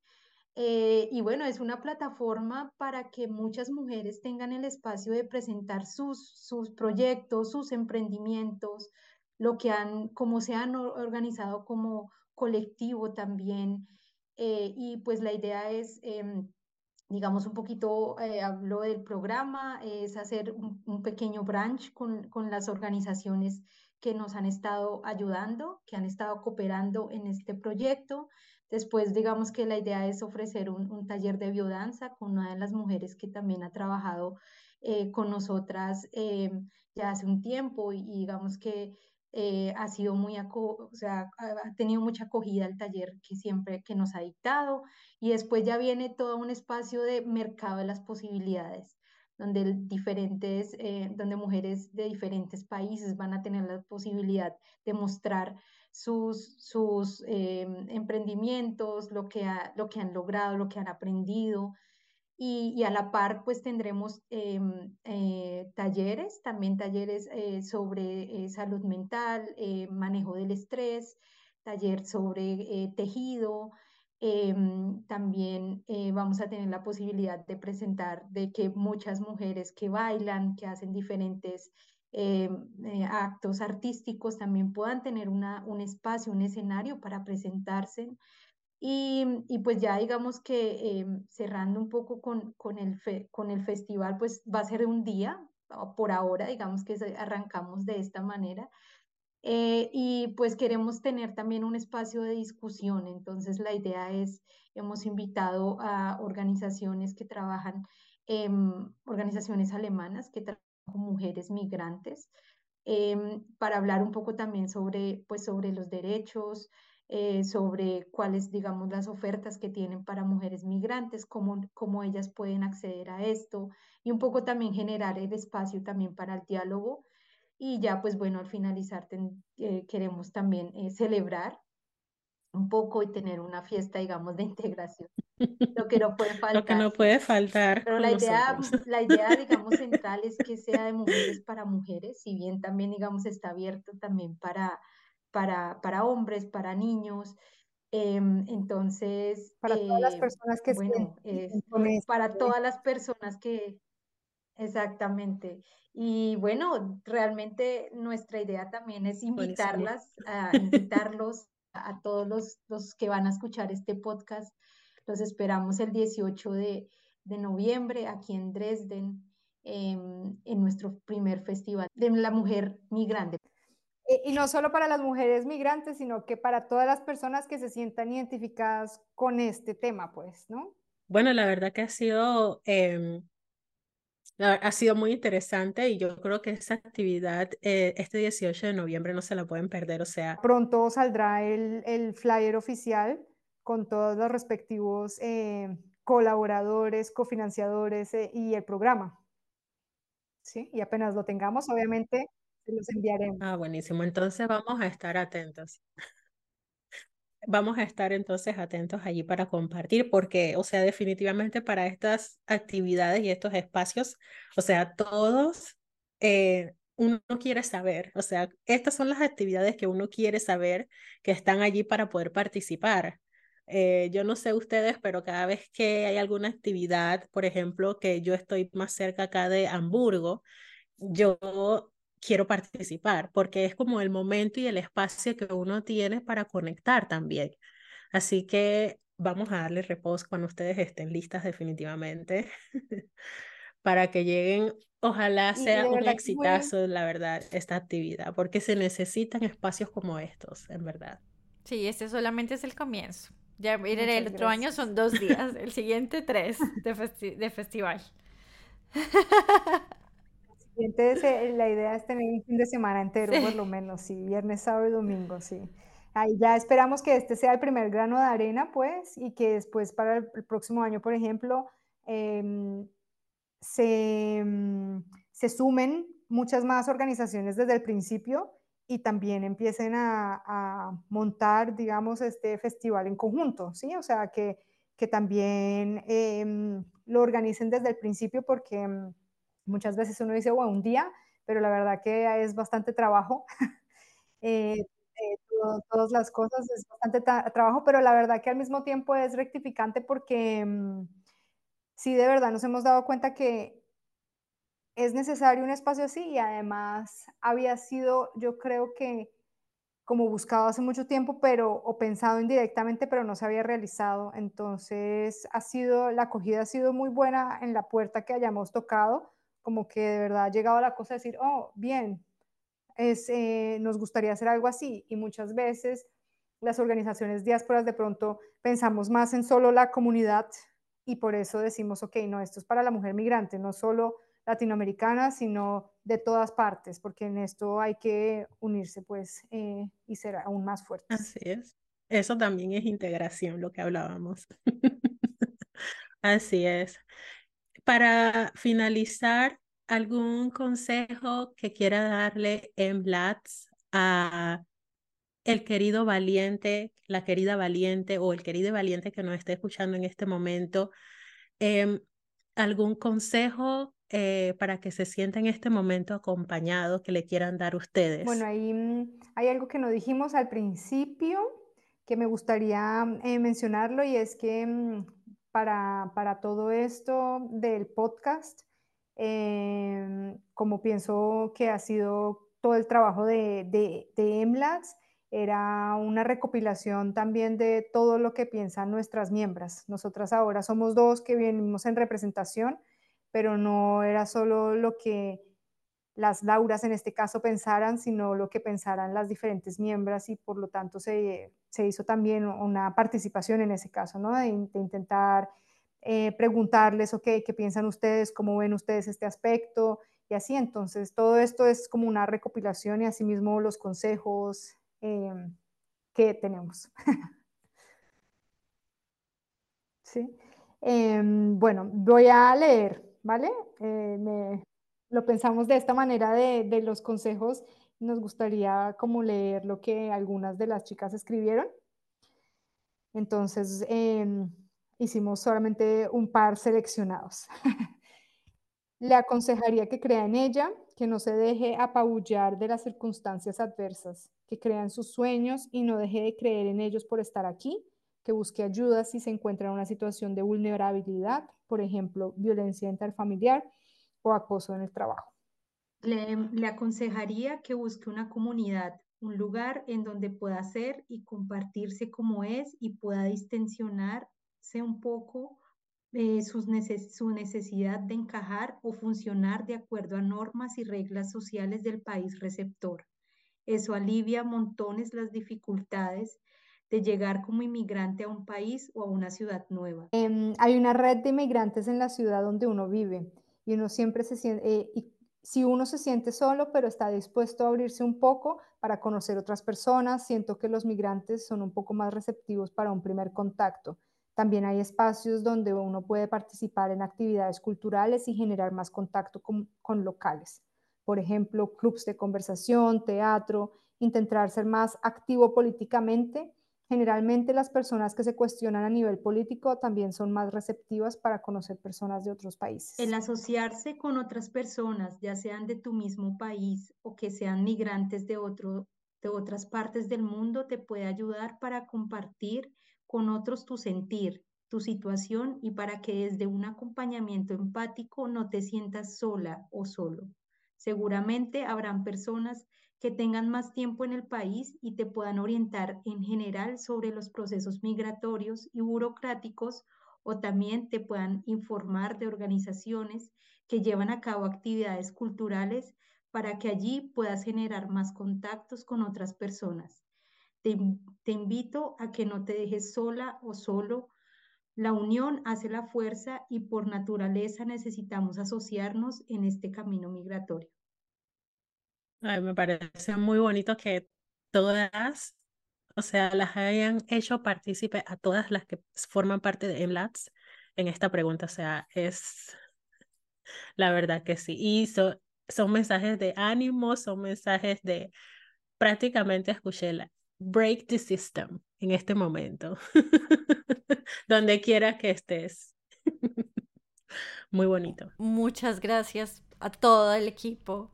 Eh, y bueno, es una plataforma para que muchas mujeres tengan el espacio de presentar sus, sus proyectos, sus emprendimientos, lo que han, cómo se han organizado como colectivo también. Eh, y pues la idea es, em, digamos, un poquito, eh, hablo del programa, es hacer un, un pequeño branch con, con las organizaciones que nos han estado ayudando, que han estado cooperando en este proyecto. Después, digamos que la idea es ofrecer un, taller de biodanza con una de las mujeres que también ha trabajado eh, con nosotras eh, ya hace un tiempo y, digamos que eh, ha sido muy, o sea, ha tenido mucha acogida el taller que siempre que nos ha dictado y después ya viene todo un espacio de mercado de las posibilidades donde diferentes, eh, donde mujeres de diferentes países van a tener la posibilidad de mostrar sus, sus em, emprendimientos, lo que, lo que han logrado, lo que han aprendido. Y, a la par, pues tendremos em, eh, talleres, también talleres eh, sobre salud mental, manejo del estrés, taller sobre tejido, Em, también eh, vamos a tener la posibilidad de presentar de que muchas mujeres que bailan, que hacen diferentes em, eh, actos artísticos, también puedan tener una, un espacio, un escenario para presentarse. Y, y pues ya digamos que em, cerrando un poco con, con, el con el festival, pues va a ser un día, por ahora, digamos que arrancamos de esta manera, eh, y pues queremos tener también un espacio de discusión. Entonces la idea es, hemos invitado a organizaciones que trabajan, organizaciones alemanas que trabajan con mujeres migrantes, em, para hablar un poco también sobre, pues, sobre los derechos, eh, sobre cuáles, digamos, las ofertas que tienen para mujeres migrantes, cómo, cómo ellas pueden acceder a esto y un poco también generar el espacio también para el diálogo y ya, pues bueno, al finalizar eh, queremos también eh, celebrar un poco y tener una fiesta, digamos, de integración. Lo que no puede faltar. Lo que no puede faltar. Pero la idea, la idea, digamos, central es que sea de mujeres para mujeres, si bien también, digamos, está abierto también para, para, para hombres, para niños. Em, entonces, para todas las eh, personas que bueno, para todas las personas que, exactamente. Y bueno, realmente nuestra idea también es invitarlas, a, invitarlos a, todos los, los, que van a escuchar este podcast. Los esperamos el 18 de, de noviembre aquí en Dresden, em, en nuestro primer festival de la mujer migrante. Y no solo para las mujeres migrantes, sino que para todas las personas que se sientan identificadas con este tema, pues, ¿no? Bueno, la verdad que ha sido em, ha sido muy interesante y yo creo que esa actividad eh, este 18 de noviembre no se la pueden perder, o sea. Pronto saldrá el, el flyer oficial con todos los respectivos eh, colaboradores, cofinanciadores eh, y el programa. ¿Sí? Y apenas lo tengamos, obviamente, se los enviaremos. Ah, buenísimo. Entonces vamos a estar atentos. Vamos a estar entonces atentos allí para compartir, porque, o sea, definitivamente para estas actividades y estos espacios, o sea, todos eh, uno quiere saber, o sea, estas son las actividades que uno quiere saber que están allí para poder participar. Eh, yo no sé ustedes, pero cada vez que hay alguna actividad, por ejemplo, que yo estoy más cerca acá de Hamburgo, yo quiero participar, porque es como el momento y el espacio que uno tiene para conectar también. Así que vamos a darle reposo cuando ustedes estén listas definitivamente para que lleguen. Ojalá sea un exitazo, la verdad, esta actividad, porque se necesitan espacios como estos, en verdad. Sí, este solamente es el comienzo. Ya el otro año son dos días, el siguiente tres de, de festival. Entonces, eh, la idea es tener un fin de semana entero, por lo menos, sí, viernes, sábado y domingo, sí. Ahí ya esperamos que este sea el primer grano de arena, pues, y que después para el, próximo año, por ejemplo, em, se, mm, se, sumen muchas más organizaciones desde el principio y también empiecen a, a, montar, digamos, este festival en conjunto, ¿sí? O sea, que, que también em, lo organicen desde el principio porque Muchas veces uno dice, bueno, un día, pero la verdad que es bastante trabajo. Eh, eh, todas las cosas es bastante trabajo, pero la verdad que al mismo tiempo es rectificante porque mm, sí, de verdad nos hemos dado cuenta que es necesario un espacio así y además había sido, yo creo que como buscado hace mucho tiempo, pero o pensado indirectamente, pero no se había realizado. Entonces, ha sido la acogida ha sido muy buena en la puerta que hayamos tocado como que de verdad ha llegado la cosa de decir, oh, bien, es, eh, nos gustaría hacer algo así. Y muchas veces las organizaciones diásporas de pronto pensamos más en solo la comunidad y por eso decimos, ok, no, esto es para la mujer migrante, no solo latinoamericana, sino de todas partes, porque en esto hay que unirse pues eh, y ser aún más fuertes. Así es. Eso también es integración, lo que hablábamos. Así es. Para finalizar, ¿algún consejo que quiera darle en Blatz a el querido valiente, la querida valiente o el querido valiente que nos esté escuchando en este momento? Em, ¿Algún consejo eh, para que se sienta en este momento acompañado que le quieran dar ustedes? Bueno, mm, hay algo que no dijimos al principio que me gustaría eh, mencionarlo y es que mm, para, para, todo esto del podcast, em, como pienso que ha sido todo el trabajo de, de, de era una recopilación también de todo lo que piensan nuestras miembros. Nosotras ahora somos dos que venimos en representación, pero no era solo lo que las Lauras en este caso pensaran, sino lo que pensaran las diferentes miembros y por lo tanto se, se hizo también una participación en ese caso, ¿no? de, intentar eh, preguntarles, ok, ¿qué piensan ustedes? ¿Cómo ven ustedes este aspecto? Y así, entonces todo esto es como una recopilación y asimismo los consejos, eh, que tenemos. ¿Sí? Eh, bueno, voy a leer, ¿vale? Eh, me, lo pensamos de esta manera de, los consejos. Nos gustaría como leer lo que algunas de las chicas escribieron. Entonces, em, hicimos solamente un par seleccionados. Le aconsejaría que crea en ella, que no se deje apabullar de las circunstancias adversas, que crea en sus sueños y no deje de creer en ellos por estar aquí, que busque ayuda si se encuentra en una situación de vulnerabilidad, por ejemplo, violencia interfamiliar o acoso en el trabajo. Le, le aconsejaría que busque una comunidad, un lugar en donde pueda ser y compartirse como es y pueda distensionarse un poco eh, sus neces su necesidad de encajar o funcionar de acuerdo a normas y reglas sociales del país receptor. Eso alivia montones las dificultades de llegar como inmigrante a un país o a una ciudad nueva. Eh, hay una red de inmigrantes en la ciudad donde uno vive y uno siempre se siente, eh, y si uno se siente solo, pero está dispuesto a abrirse un poco para conocer otras personas, siento que los migrantes son un poco más receptivos para un primer contacto. También hay espacios donde uno puede participar en actividades culturales y generar más contacto con, con locales. Por ejemplo, clubes de conversación, teatro, intentar ser más activo políticamente. Generalmente las personas que se cuestionan a nivel político también son más receptivas para conocer personas de otros países. El asociarse con otras personas, ya sean de tu mismo país o que sean migrantes de, otro, de otras partes del mundo, te puede ayudar para compartir con otros tu sentir, tu situación y para que desde un acompañamiento empático no te sientas sola o solo. Seguramente habrán personas que tengan más tiempo en el país y te puedan orientar en general sobre los procesos migratorios y burocráticos o también te puedan informar de organizaciones que llevan a cabo actividades culturales para que allí puedas generar más contactos con otras personas. Te, te, invito a que no te dejes sola o solo. La unión hace la fuerza y por naturaleza necesitamos asociarnos en este camino migratorio. Ay, me parece muy bonito que todas, o sea, las hayan hecho partícipe a todas las que forman parte de EMLATS en esta pregunta. O sea, es la verdad que sí. Y so, son mensajes de ánimo, son mensajes de prácticamente escuché la, break the system en este momento, donde quiera que estés. Muy bonito. Muchas gracias a todo el equipo.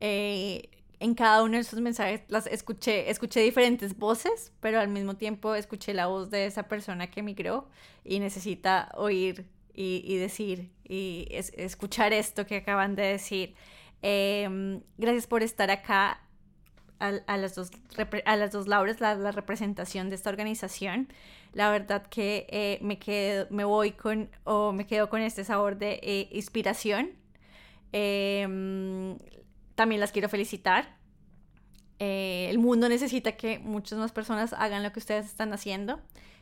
Eh, en cada uno de esos mensajes las escuché, escuché diferentes voces, pero al mismo tiempo escuché la voz de esa persona que emigró y necesita oír y, decir y es, escuchar esto que acaban de decir. Eh, gracias por estar acá a, las, dos, a las dos Lauras, la, representación de esta organización. La verdad que eh, me, quedo, me voy con, o me quedo con este sabor de eh, inspiración. Eh, también las quiero felicitar. Eh, el mundo necesita que muchas más personas hagan lo que ustedes están haciendo.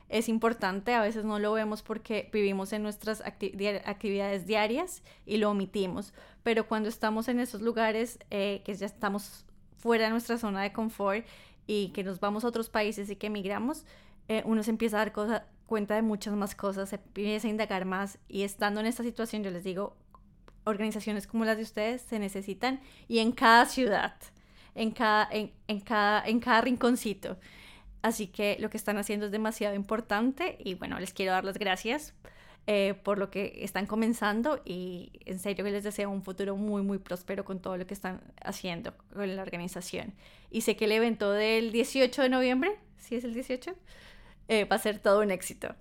Es importante, a veces no lo vemos porque vivimos en nuestras acti actividades diarias y lo omitimos, pero cuando estamos en esos lugares eh, que ya estamos fuera de nuestra zona de confort y que nos vamos a otros países y que emigramos, eh, uno se empieza a dar cosa, cuenta de muchas más cosas, se empieza a indagar más y estando en esta situación yo les digo, organizaciones como las de ustedes se necesitan y en cada ciudad, en cada, en, cada, en cada rinconcito. Así que lo que están haciendo es demasiado importante y bueno, les quiero dar las gracias eh, por lo que están comenzando y en serio que les deseo un futuro muy, muy próspero con todo lo que están haciendo con la organización. Y sé que el evento del 18 de noviembre, si es el 18, eh, va a ser todo un éxito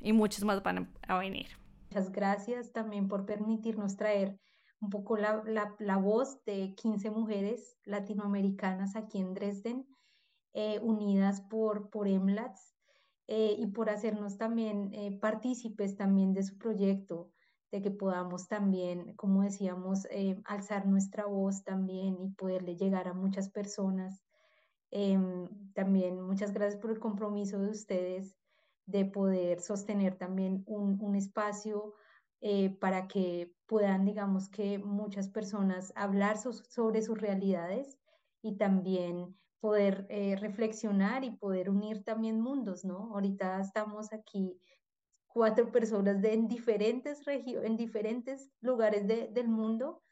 y muchos más van a venir. Muchas gracias también por permitirnos traer un poco la, la, voz de 15 mujeres latinoamericanas aquí en Dresden, eh, unidas por, por EMLATS eh, y por hacernos también eh, partícipes también de su proyecto, de que podamos también, como decíamos, alzar nuestra voz también y poderle llegar a muchas personas. Em, también muchas gracias por el compromiso de ustedes de poder sostener también un, un espacio eh, para que puedan, digamos que muchas personas hablar sobre sus realidades y también poder eh, reflexionar y poder unir también mundos, ¿no? Ahorita estamos aquí cuatro personas de en diferentes en diferentes lugares de, del mundo,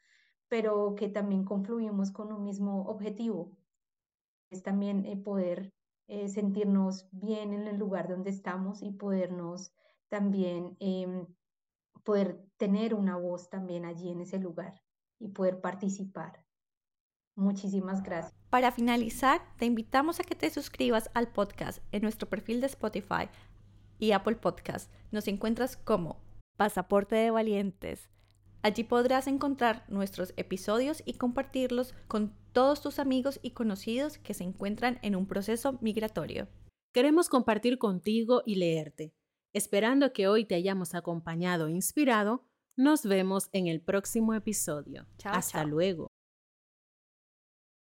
pero que también confluimos con un mismo objetivo. Es también eh, poder eh, sentirnos bien en el lugar donde estamos y podernos también em, poder tener una voz también allí en ese lugar y poder participar. Muchísimas gracias. Para finalizar, te invitamos a que te suscribas al podcast en nuestro perfil de Spotify y Apple Podcast. Nos encuentras como Pasaporte de Valientes. Allí podrás encontrar nuestros episodios y compartirlos con todos tus amigos y conocidos que se encuentran en un proceso migratorio. Queremos compartir contigo y leerte. Esperando que hoy te hayamos acompañado e inspirado, nos vemos en el próximo episodio. Hasta luego.